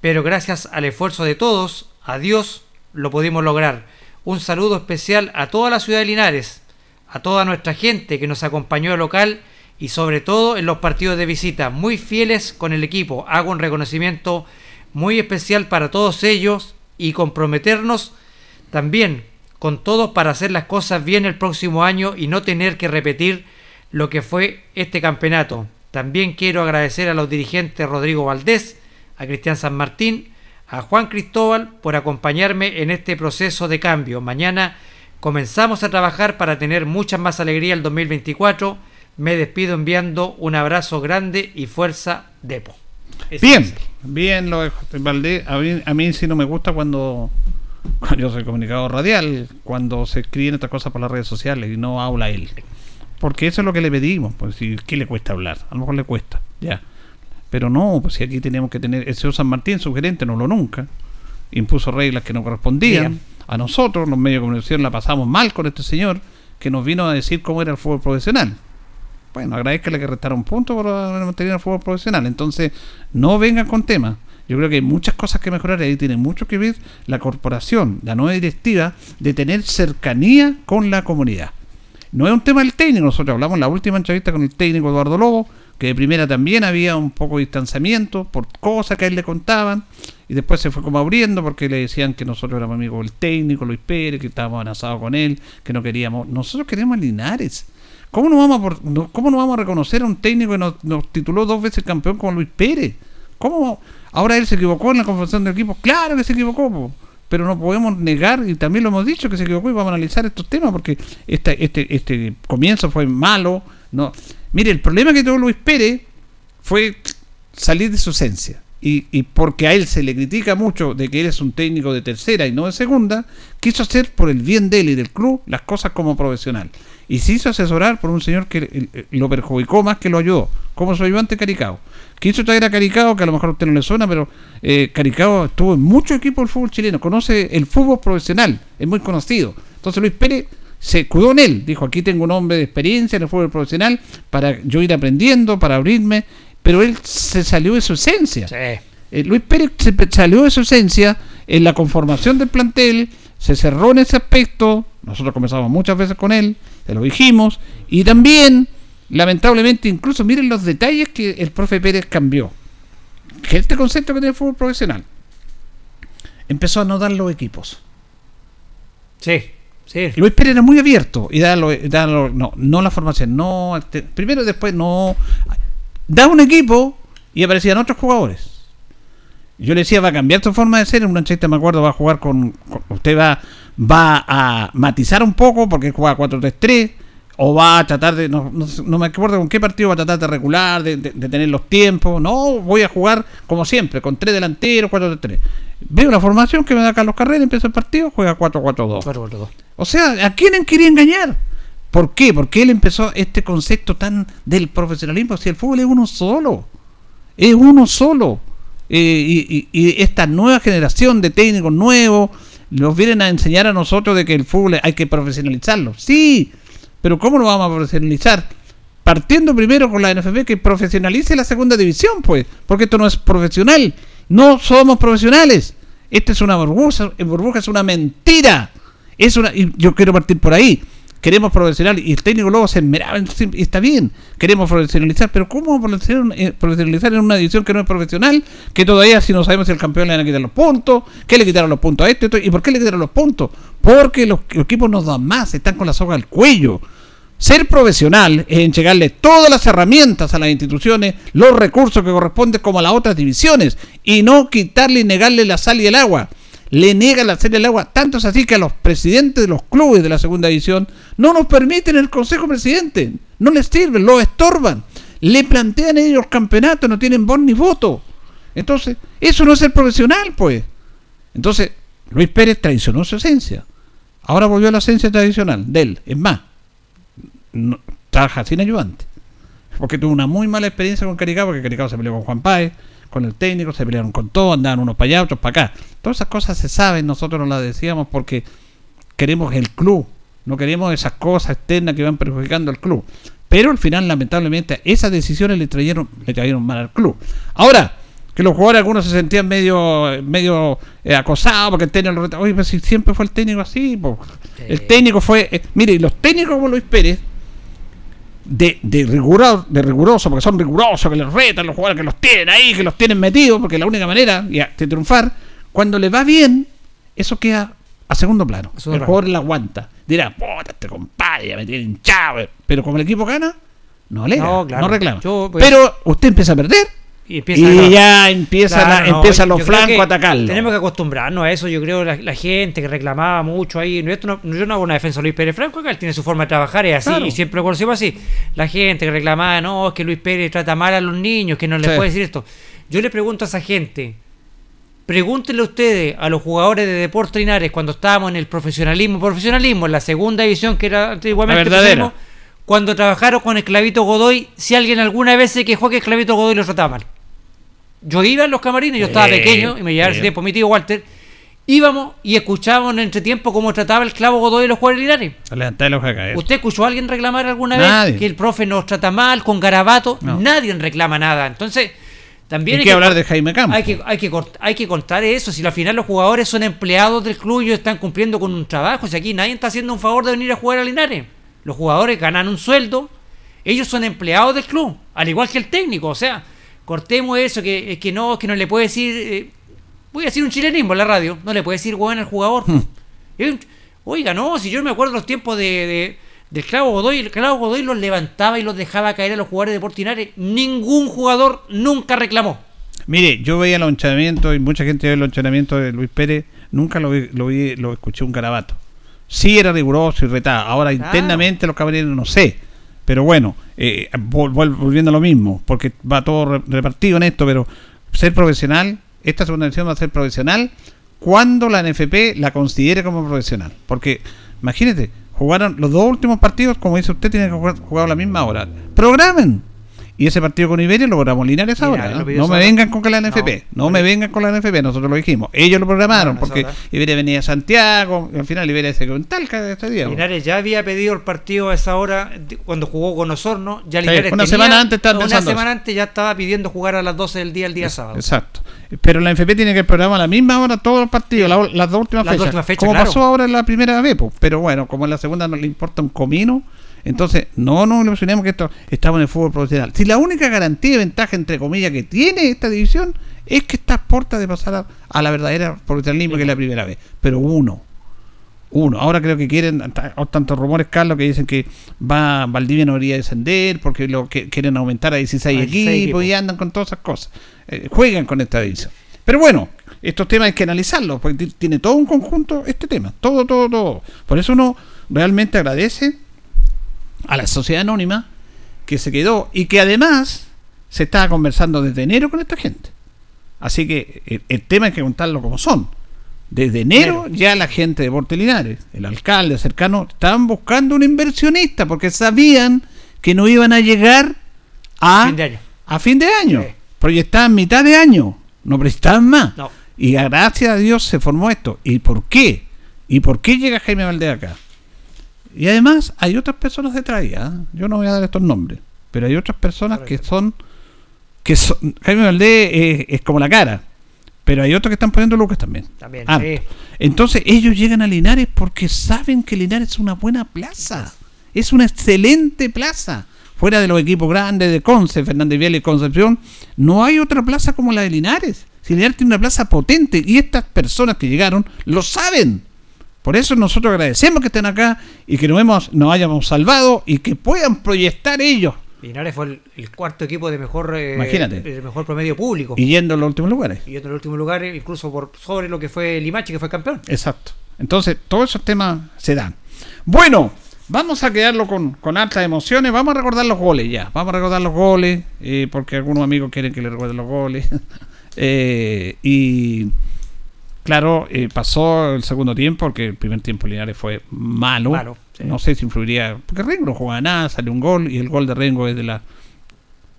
Pero gracias al esfuerzo de todos, a Dios, lo pudimos lograr. Un saludo especial a toda la ciudad de Linares, a toda nuestra gente que nos acompañó al local y sobre todo en los partidos de visita, muy fieles con el equipo. Hago un reconocimiento muy especial para todos ellos y comprometernos también con todos para hacer las cosas bien el próximo año y no tener que repetir lo que fue este campeonato. También quiero agradecer a los dirigentes Rodrigo Valdés, a Cristian San Martín, a Juan Cristóbal por acompañarme en este proceso de cambio. Mañana comenzamos a trabajar para tener mucha más alegría el 2024. Me despido enviando un abrazo grande y fuerza Depo. Bien, bien lo de Valdés. A mí, a mí sí no me gusta cuando, cuando yo soy comunicador radial, cuando se escriben estas cosas por las redes sociales y no habla él. Porque eso es lo que le pedimos. Pues si, ¿qué le cuesta hablar? A lo mejor le cuesta, ya. Pero no, pues si aquí tenemos que tener. El señor San Martín, su gerente, no lo nunca. Impuso reglas que no correspondían. Bien. A nosotros, los medios de comunicación, la pasamos mal con este señor que nos vino a decir cómo era el fútbol profesional. Bueno, agradezcale que restaron puntos por haber mantenido el fútbol profesional. Entonces, no vengan con temas. Yo creo que hay muchas cosas que mejorar y ahí tiene mucho que ver la corporación, la nueva directiva, de tener cercanía con la comunidad. No es un tema del técnico, nosotros hablamos en la última entrevista con el técnico Eduardo Lobo, que de primera también había un poco de distanciamiento por cosas que a él le contaban, y después se fue como abriendo porque le decían que nosotros éramos amigos del técnico, Luis Pérez, que estábamos amenazados con él, que no queríamos, nosotros queremos a Linares. ¿Cómo no vamos a, cómo no vamos a reconocer a un técnico que nos, tituló dos veces campeón como Luis Pérez? ¿Cómo? Ahora él se equivocó en la conformación del equipo. Claro que se equivocó, po. Pero no podemos negar, y también lo hemos dicho, que se equivocó y vamos a analizar estos temas porque este, este, este comienzo fue malo. no Mire, el problema que tuvo Luis Pérez fue salir de su esencia. Y, y porque a él se le critica mucho de que él es un técnico de tercera y no de segunda, quiso hacer por el bien de él y del club las cosas como profesional. Y se hizo asesorar por un señor que eh, eh, lo perjudicó más que lo ayudó, como su ayudante Caricao. Quiso traer a Caricao, que a lo mejor a usted no le suena, pero eh, Caricao estuvo en muchos equipos del fútbol chileno, conoce el fútbol profesional, es muy conocido. Entonces Luis Pérez se cuidó en él, dijo, aquí tengo un hombre de experiencia en el fútbol profesional para yo ir aprendiendo, para abrirme, pero él se salió de su esencia. Eh, Luis Pérez se salió de su esencia en la conformación del plantel, se cerró en ese aspecto, nosotros conversamos muchas veces con él, se lo dijimos, y también, lamentablemente, incluso miren los detalles que el profe Pérez cambió. Que este concepto que tiene el fútbol profesional empezó a no dar los equipos. Sí, sí. Luis Pérez era muy abierto y daba, lo- daba lo- no, no la formación, no, este, primero y después no. Daba un equipo y aparecían otros jugadores. Yo le decía, va a cambiar tu forma de ser. En una entrevista me acuerdo, va a jugar con. con- usted va, va a matizar un poco porque juega 4-3-3. O va a tratar de. No, no me acuerdo con qué partido va a tratar de regular, de, de- de tener los tiempos. No, voy a jugar como siempre, con tres delanteros, 4-3-3. Veo la formación que me da Carlos Carrera, empieza el partido, juega 4-4-2. 4-4-2. O sea, ¿a quién quería engañar? ¿Por qué? Porque él empezó este concepto tan del profesionalismo. Si el fútbol es uno solo, es uno solo. Eh, y, y- y esta nueva generación de técnicos nuevos nos vienen a enseñar a nosotros de que el fútbol hay que profesionalizarlo. Sí, pero ¿cómo lo vamos a profesionalizar? Partiendo primero con la NFP que profesionalice la segunda división, pues, porque esto no es profesional. No somos profesionales. Esta es una burbuja, burbuja es una mentira. Es una, y yo quiero partir por ahí. Queremos profesional y el técnico luego se esmeraba, en- y está bien. Queremos profesionalizar, pero ¿cómo eh, profesionalizar en una división que no es profesional? Que todavía si no sabemos si el campeón le van a quitar los puntos, ¿qué le quitaron los puntos a este? Esto? ¿Y por qué le quitaron los puntos? Porque los, los equipos nos dan más, están con la soga al cuello. Ser profesional es entregarle todas las herramientas a las instituciones, los recursos que corresponden como a las otras divisiones, y no quitarle y negarle la sal y el agua. Le niega la sal y el agua, tanto es así que a los presidentes de los clubes de la segunda división no nos permiten el consejo presidente, no les sirven, lo estorban, le plantean ellos campeonatos, no tienen voz ni voto. Entonces, eso no es ser profesional, pues. Entonces, Luis Pérez traicionó su esencia. Ahora volvió a la esencia tradicional de él. Es más, no- trabaja sin ayudante. Porque tuvo una muy mala experiencia con Caricao, porque Caricao se peleó con Juan Páez, con el técnico, se pelearon con todo, andaban unos para allá, otros para acá. Todas esas cosas se saben, nosotros no las decíamos porque queremos el club, no queremos esas cosas externas que van perjudicando al club. Pero al final, lamentablemente, esas decisiones le trajeron, le trajeron mal al club. Ahora, que los jugadores algunos se sentían medio medio eh, acosados porque el técnico lo Oye, pero si siempre fue el técnico así, po. el técnico fue. eh, mire, los técnicos como Luis Pérez, de, de, riguroso, de riguroso, porque son rigurosos, que les retan los jugadores, que los tienen ahí, que los tienen metidos, porque la única manera ya, de triunfar, cuando le va bien, eso queda a segundo plano. el jugador la aguanta. Dirá, puta, este compadre, me tiene hinchado. eh". Pero como el equipo gana, no alegra, No, no, claro. reclama. Yo, pues- Pero usted empieza a perder Y, y, a- ya empieza Claro, la- no, empiezan yo los flancos a atacarlo. Tenemos que acostumbrarnos a eso. Yo creo la, la gente que reclamaba mucho ahí. esto no- yo no hago una defensa de Luis Pérez Franco, acá él tiene su forma de trabajar, es así, Claro. y siempre lo conocimos así. La gente que reclamaba, no, es que Luis Pérez trata mal a los niños, que no les Sí. puede decir esto. Yo le pregunto a esa gente, pregúntenle ustedes a los jugadores de Deportes Linares cuando estábamos en el profesionalismo, profesionalismo, en la segunda división que era antiguamente verdadera. cuando trabajaron con Esclavito Godoy, si alguien alguna vez se quejó que Esclavito Godoy lo trataba mal. Yo iba en los camarines, yo estaba pequeño y me llevaba ese tiempo mi tío Walter. Íbamos y escuchábamos en entretiempo cómo trataba el clavo Godoy y los caer. ¿Usted escuchó a alguien reclamar alguna Nadie. vez que el profe nos trata mal, con garabato? No. Nadie reclama nada. Entonces, también Hay hay que hablar de Jaime Campos. Hay que, hay, que hay que contar eso. Si al final los jugadores son empleados del club y ellos están cumpliendo con un trabajo, si aquí nadie está haciendo un favor de venir a jugar a Linares. Los jugadores ganan un sueldo, ellos son empleados del club, al igual que el técnico. O sea, cortemos eso, que, que no, que no le puede decir. eh, voy a decir un chilenismo en la radio, no le puede decir bueno al jugador. Un- Oiga, no, si yo me acuerdo los tiempos de, de- del Clavo Godoy, el Clavo Godoy los levantaba y los dejaba caer a los jugadores de Portinares. Ningún jugador nunca reclamó. Mire, yo veía los entrenamientos y mucha gente ve los entrenamientos de Luis Pérez, nunca lo vi, lo, vi- lo escuché un carabato. Sí era riguroso y retado. Ahora Claro. internamente los caballeros no sé. Pero bueno, eh, vol- vol- volviendo a lo mismo, porque va todo re- repartido en esto, pero ser profesional, esta segunda edición va a ser profesional cuando la NFP la considere como profesional. Porque, imagínate, jugaron los dos últimos partidos, como dice usted, tienen que jugar, jugar a la misma hora. Programen. Y ese partido con Iberia lo programó Linares ahora. ¿no? No me vengan con que la NFP. No, me vengan con la NFP. Nosotros lo dijimos. Ellos lo programaron No, porque. Iberia venía a Santiago. Y al final Iberia se quedó en Talca este día. Linares ya había pedido el partido a esa hora cuando jugó con Osorno. Ya Sí, Linares una tenía- semana antes estaba Una semana antes ya estaba pidiendo jugar a las 12 del día el día sábado. Exacto. Pero la NFP tiene que programar a la misma hora todos los partidos, la- las dos últimas Las fechas. últimas fechas, como claro. pasó ahora en la primera vez, pues. pero bueno, como en la segunda no le importa un comino, entonces no nos ilusionemos que esto estamos en el fútbol profesional. Si la única garantía y ventaja, entre comillas, que tiene esta división es que está a puerta de pasar a, a la verdadera profesionalismo que es la primera vez. Pero uno, uno. Ahora creo que quieren, tantos rumores, Carlos, que dicen que va Valdivia no debería descender porque lo que quieren aumentar a 16, A 16 equipos equipos. y andan con todas esas cosas. Eh, juegan con esta división. Pero bueno, estos temas hay que analizarlos porque ti- tiene todo un conjunto este tema. Todo, todo, todo. Por eso uno realmente agradece a la sociedad anónima que se quedó y que además se estaba conversando desde enero con esta gente. Así que el, el tema hay que contarlo como son. Desde enero ya la gente de Porte Linares, el alcalde cercano, estaban buscando un inversionista porque sabían que no iban a llegar a Fin de año. a fin de año. Proyectaban mitad de año, no proyectaban más. No. Y gracias a Dios se formó esto. ¿Y por qué? ¿Y por qué llega Jaime Valdés acá? Y además hay otras personas detrás, ¿ah? yo no voy a dar estos nombres, pero hay otras personas que son, que son, Jaime Valdés es, es como la cara, pero hay otros que están poniendo lucas también. También, Ah, sí. Entonces ellos llegan a Linares porque saben que Linares es una buena plaza, es una excelente plaza. Fuera de los equipos grandes de Conce, Fernández Vial y Concepción, no hay otra plaza como la de Linares. Si Linares tiene una plaza potente y estas personas que llegaron lo saben. Por eso nosotros agradecemos que estén acá y que nos, hemos, nos hayamos salvado y que puedan proyectar ellos. Linares fue el, el cuarto equipo de mejor, eh, Imagínate. de mejor promedio público. Y yendo a los últimos lugares. Y en el último lugar, incluso por sobre lo que fue Limache, que fue campeón. Exacto. Entonces, todos esos temas se dan. Bueno, vamos a quedarlo con, con altas emociones. Vamos a recordar los goles ya. Vamos a recordar los goles, eh, porque algunos amigos quieren que le recuerden los goles. Eh, y claro, eh, pasó el segundo tiempo, porque el primer tiempo Linares fue malo. Malo, sí. No sé si influiría, porque Rengo no jugaba nada, salió un gol, y el gol de Rengo es de la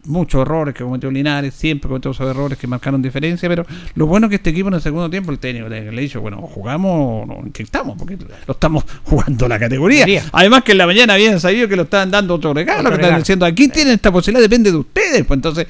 muchos errores que cometió Linares, siempre cometió esos errores que marcaron diferencia, pero lo bueno es que este equipo en el segundo tiempo, el técnico le, ha dicho, bueno, jugamos, no, ¿en qué estamos? Porque lo estamos jugando la categoría. Categoría. Además que en la mañana habían sabido que lo estaban dando otro regalo, Otro que regalo. diciendo, aquí tienen esta posibilidad, depende de ustedes. Pues entonces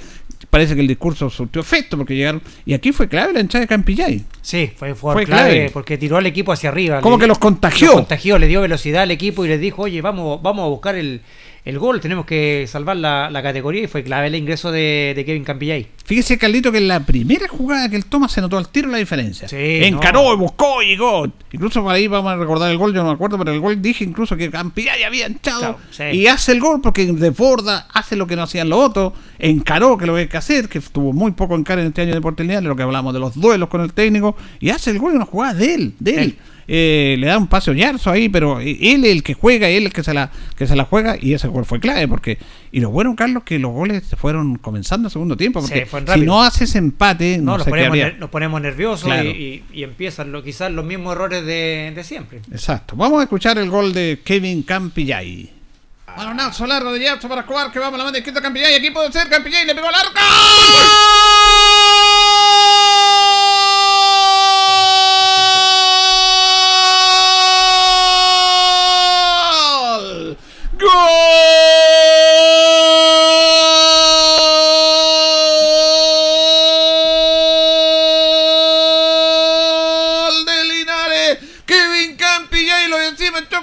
parece que el discurso surtió efecto porque llegaron, y aquí fue clave la entrada de Campillay. Sí, fue, clave, clave. porque tiró al equipo hacia arriba. Como que los contagió. los contagió, le dio velocidad al equipo y les dijo, oye, vamos, vamos a buscar el, el gol, tenemos que salvar la, la categoría y fue clave el ingreso de, de Kevin Campillay. Fíjese, Carlito, que en la primera jugada que él toma se notó al tiro la diferencia. Sí, Encaró, no. buscó, y llegó. Incluso por ahí vamos a recordar el gol, yo no me acuerdo, pero el gol dije incluso que Campillay había Chao, sí. y hace el gol porque desborda, hace lo que no hacían los otros, encaró que lo que hay que hacer, que tuvo muy poco encar en este año de Porteña, de lo que hablamos de los duelos con el técnico, y hace el gol en una jugada de él, de él. Él. Eh, le da un pase a Yarzo ahí, pero él es el que juega, él es el que se la, que se la juega, y ese gol fue clave, porque, y lo bueno, Carlos, que los goles se fueron comenzando el segundo tiempo, porque Sí, si no hace ese empate, no, No, nos, ponemos, habría. ner- nos ponemos nerviosos Claro. y, y- y empiezan lo, quizás los mismos errores de, de siempre. Exacto. Vamos a escuchar el gol de Kevin Campillay. Balonazo largo de Yarzo para jugar, que vamos a la banda izquierda Campillay, aquí puede ser Campillay, le pegó al arco.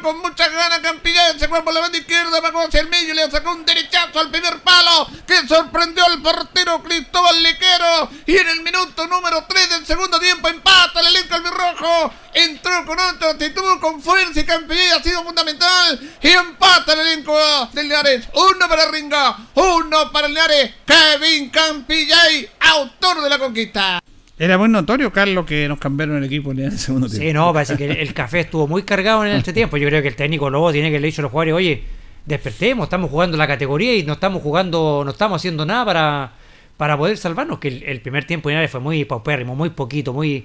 Con muchas ganas Campillay, se fue por la banda izquierda, bajó hacia el medio y le sacó un derechazo al primer palo que sorprendió al portero Cristóbal Liquero y en el minuto número 3 del segundo tiempo empata el elenco albirrojo, entró con otra actitud, con fuerza y Campillay ha sido fundamental. Y empata el elenco del Linares, uno para Ringa, uno para Linares, Kevin Campillay, autor de la conquista. Era muy notorio, Carlos, que nos cambiaron el equipo en el segundo tiempo. Sí, no, parece que el, café estuvo muy cargado en este tiempo. Yo creo que el técnico Lobo tiene que le dicho a los jugadores, oye, despertemos, estamos jugando la categoría y no estamos jugando, no estamos haciendo nada para, para poder salvarnos. Que el, el primer tiempo de Linares fue muy paupérrimo, muy poquito, muy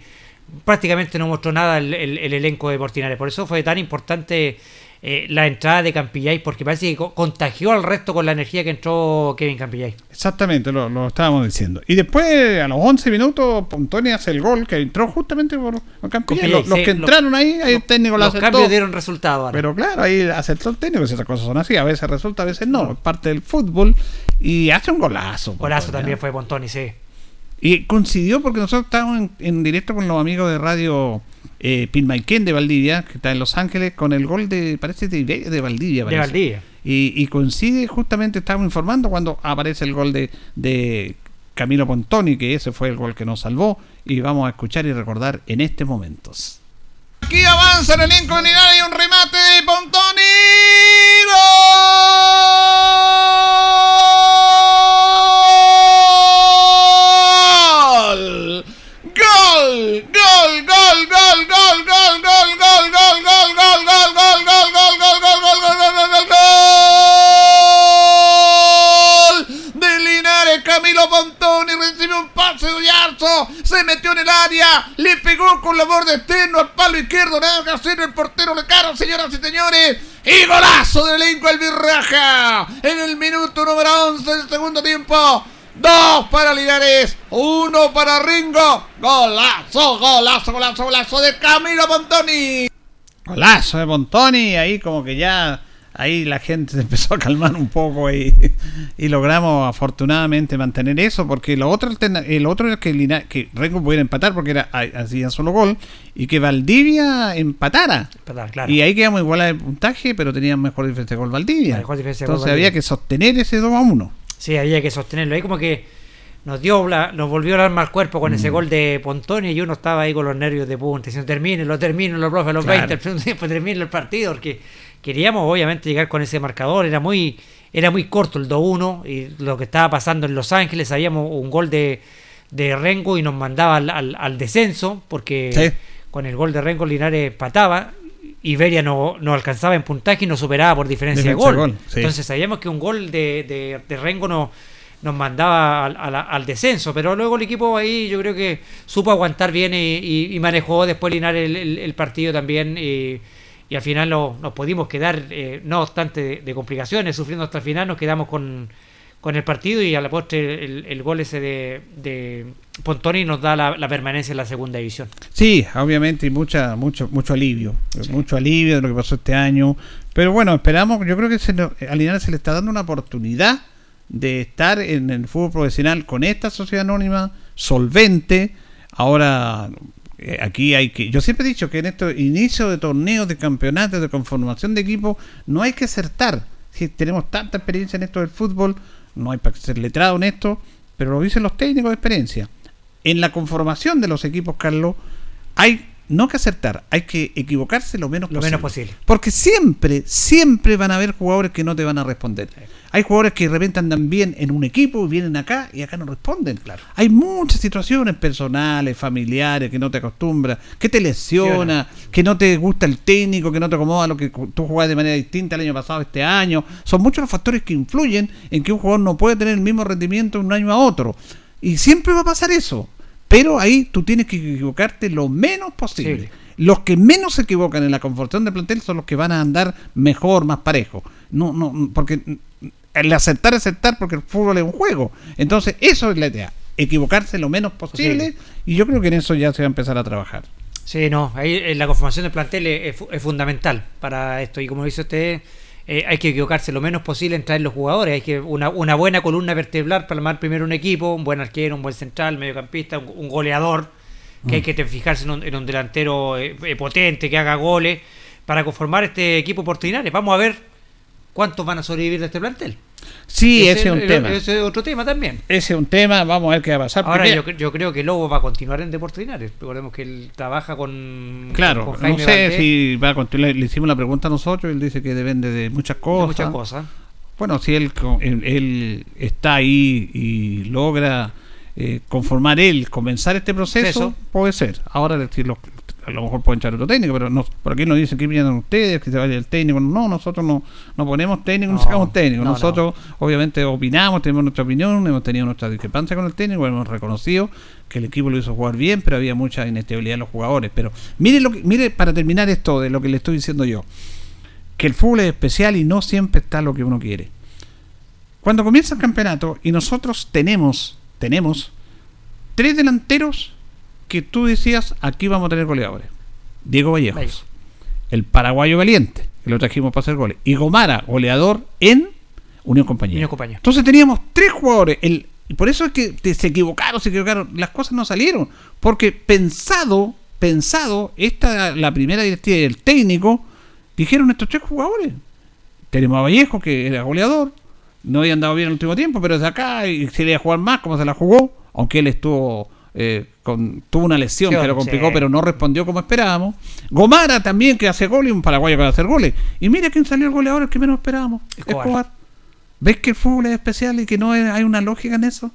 prácticamente no mostró nada el, el- el elenco de Portinares. Por eso fue tan importante eh, la entrada de Campillay, porque parece que co- contagió al resto con la energía que entró Kevin Campillay. Exactamente, lo, lo estábamos diciendo. Y después, a los 11 minutos, Pontoni hace el gol que entró justamente por, por Campillay. Los, que entraron ahí, ahí el técnico lo Los aceptó. cambios dieron resultado. ahora. Pero claro, ahí aceptó el técnico, esas cosas son así. A veces resulta, a veces no. Es parte del fútbol. Y hace un golazo. Golazo también fue Pontoni, sí. Y coincidió porque nosotros estábamos en, en directo con los amigos de radio eh, de Valdivia, que está en Los Ángeles, con el gol de, parece, de, de Valdivia. De. Valdivia. Y, y coincide, justamente estábamos informando cuando aparece el gol de, de Camilo Pontoni, que ese fue el gol que nos salvó. Y vamos a escuchar y recordar en este momento. Aquí avanza el elenco y un remate de Pontoni. ¡Gol! Se metió en el área, le pegó con la borde externo al palo izquierdo, nada que hacer, el portero le caro, señoras y señores, y golazo del elenco albirraja en el minuto número 11 del segundo tiempo. dos para Linares, uno para Ringo. Golazo, golazo, golazo, golazo de Camilo Montoni. Golazo de Montoni, ahí como que ya ahí la gente se empezó a calmar un poco y, y logramos afortunadamente mantener eso porque lo otro el otro era que, Lina- que Rengo pudiera empatar porque era hacía solo gol y que Valdivia empatara Empatar, claro. y ahí quedamos igual de puntaje pero tenían mejor diferencia de gol Valdivia Mejor diferencia de gol entonces Valdivia. había que sostener ese 2 a 1 Sí, había que sostenerlo. Ahí como que nos dio la- nos volvió el alma al cuerpo con Mm. ese gol de Pontoni y uno estaba ahí con los nervios de punta. Diciendo, termine, lo termino, lo profe, los Claro. 20, el segundo tiempo termine el partido. Porque queríamos obviamente llegar con ese marcador. Era muy, era muy corto el 2-1 y lo que estaba pasando en Los Ángeles. Sabíamos un gol de, de Rengo y nos mandaba al, al- al descenso porque Sí. con el gol de Rengo Linares empataba. Iberia no, no alcanzaba en puntaje y nos superaba por diferencia, Diferencia de de gol. gol, sí. Entonces sabíamos que un gol de, de, de Rengo no, nos mandaba al, al- al descenso, pero luego el equipo ahí yo creo que supo aguantar bien y, y- y manejó después Linares el, el- el partido también y, y al final no- nos pudimos quedar, eh, no obstante de, de complicaciones, sufriendo hasta el final, nos quedamos con, con el partido y a la postre el, el gol ese de, de Pontoni nos da la, la permanencia en la segunda división. Sí, obviamente, y mucha, mucho, mucho alivio. Mucho alivio de lo que pasó este año. Pero bueno, esperamos, yo creo que se lo- a Linares se le está dando una oportunidad de estar en el fútbol profesional con esta sociedad anónima, solvente. Ahora, eh, aquí hay que. Yo siempre he dicho que en estos inicios de torneos, de campeonatos, de conformación de equipo, no hay que acertar. Si tenemos tanta experiencia en esto del fútbol, no hay para ser letrado en esto, pero lo dicen los técnicos de experiencia. En la conformación de los equipos, Carlos, hay no que acertar, hay que equivocarse lo menos Lo posible. menos posible. Porque siempre, siempre van a haber jugadores que no te van a responder. Hay jugadores que de repente andan bien en un equipo y vienen acá y acá no responden. Hay muchas situaciones personales, familiares, que no te acostumbras, que te lesiona, que no te gusta el técnico, que no te acomoda lo que tú jugás de manera distinta el año pasado, este año. Son muchos los factores que influyen en que un jugador no puede tener el mismo rendimiento de un año a otro. Y siempre va a pasar eso. Pero ahí tú tienes que equivocarte lo menos posible. Sí. Los que menos se equivocan en la conformación de plantel son los que van a andar mejor, más parejo. No, no, porque el acertar es acertar porque el fútbol es un juego. Entonces, eso es la idea. Equivocarse lo menos posible. Y yo creo que en eso ya se va a empezar a trabajar. Sí, no, ahí eh, la conformación del plantel es, es fundamental para esto. Y como dice usted, eh, hay que equivocarse lo menos posible en traer los jugadores. Hay que una, una buena columna vertebral para armar primero un equipo, un buen arquero, un buen central, mediocampista, un, un goleador, que hay que te- fijarse en un, en un delantero eh, eh, potente, que haga goles, para conformar este equipo por. Vamos a ver cuántos van a sobrevivir de este plantel. Sí, ese es un el- tema. Ese es otro tema también. Ese es un tema, vamos a ver qué va a pasar. Ahora yo, cre- yo creo que Lobo va a continuar en Deportes Linares. Recordemos que él trabaja con, Claro, con no sé Valdés. si va a continuar. Le hicimos la pregunta a nosotros, él dice que depende de muchas cosas. muchas cosas. Bueno, si él, él, él está ahí y logra eh, conformar él, comenzar este proceso, Eso. puede ser. Ahora decir, los- a lo mejor pueden echar otro técnico, pero no, por aquí nos dicen que vienen ustedes, que se vaya el técnico. No, nosotros no, no ponemos técnico, no, No, sacamos técnico. no, nosotros obviamente opinamos, tenemos nuestra opinión, hemos tenido nuestra discrepancia con el técnico, hemos reconocido que el equipo lo hizo jugar bien, pero había mucha inestabilidad en los jugadores. Pero mire, lo que, mire para terminar esto de lo que le estoy diciendo yo, que el fútbol es especial y no siempre está lo que uno quiere. Cuando comienza el campeonato y nosotros tenemos, tenemos tres delanteros que tú decías, aquí vamos a tener goleadores. Diego Vallejos, Vallejo. el paraguayo valiente, que lo trajimos para hacer goles, y Gomara, goleador en Unión Compañía. Unión Compañía. Entonces teníamos tres jugadores, el, y por eso es que te- se equivocaron, se equivocaron, las cosas no salieron, porque pensado, pensado, esta la primera directiva del técnico, dijeron estos tres jugadores. Tenemos a Vallejo, que era goleador, no había andado bien en el último tiempo, pero desde acá y se le iba a jugar más como se la jugó, aunque él estuvo eh, con, tuvo una lesión que lo complicó, pero no respondió como esperábamos. Gomara también que hace goles, un paraguayo que va a hacer goles. Y mira quién salió el goleador, el que menos esperábamos. Escobar. Escobar. ¿Ves que el fútbol es especial y que no hay hay una lógica en eso?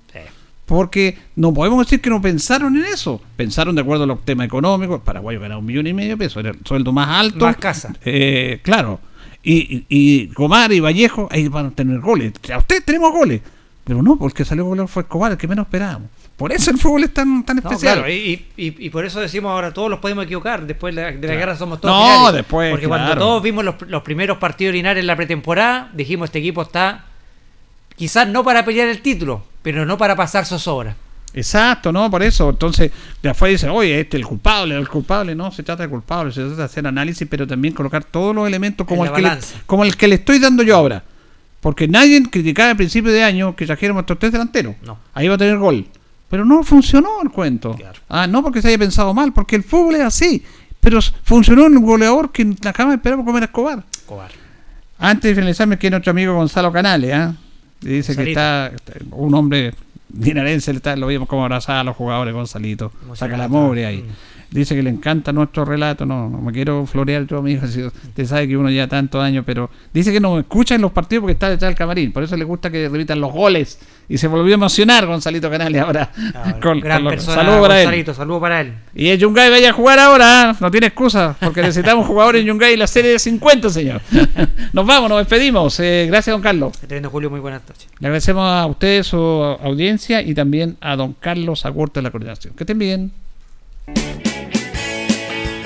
Porque no podemos decir que no pensaron en eso. Pensaron de acuerdo a los temas económicos. El paraguayo ganaba un millón y medio de pesos, era el sueldo más alto. Más casa. Eh, claro. Y, y, y Gomar y Vallejo, ahí van a tener goles. A ustedes tenemos goles. Pero no, porque salió goleador fue Escobar, el que menos esperábamos. Por eso el fútbol es tan, tan No, especial. claro, y, y- y por eso decimos ahora todos los podemos equivocar. Después de la, de la Claro. guerra somos todos. No, finales. después, Porque claro. cuando todos vimos los, los primeros partidos Linares en la pretemporada, dijimos este equipo está quizás no para pelear el título, pero no para pasar zozobra. Exacto, ¿no? Por eso. Entonces, de afuera dice, oye, este es el culpable, el culpable. No, se trata de culpable, se trata de hacer análisis, pero también colocar todos los elementos como, el que, le, como el que le estoy dando yo ahora. Porque nadie criticaba al principio de año que trajéramos estos tres delanteros. No. Ahí va a tener gol. Pero no funcionó el cuento. Ah, no porque se haya pensado mal, porque el fútbol es así. Pero funcionó en un goleador que en la cama esperamos comer a Escobar. Escobar. Antes de finalizarme, que nuestro amigo Gonzalo Canales. Y Dice que Gonzalito. está, está- un hombre dinarense, lo vimos como abrazar a los jugadores, Gonzalito. Saca la mugre ahí. Dice que le encanta nuestro relato. No, no me quiero florear yo, mi hijo. si Usted sabe que uno ya tantos años, pero dice que no escucha en los partidos porque está detrás del camarín. Por eso le gusta que repitan los goles. Y se volvió a emocionar Gonzalito Canales ahora. con- Gran con persona, Saludos para él. Gonzalito, saludo para él. Y el Yungay vaya a jugar ahora, ¿eh? no tiene excusa, porque necesitamos jugadores en Yungay la serie de 50, señor. Nos vamos, nos despedimos. Eh, gracias, don Carlos. Que te viendo, Julio, muy buenas noches. Le agradecemos a ustedes su audiencia y también a don Carlos Agurto de la coordinación. Que estén bien.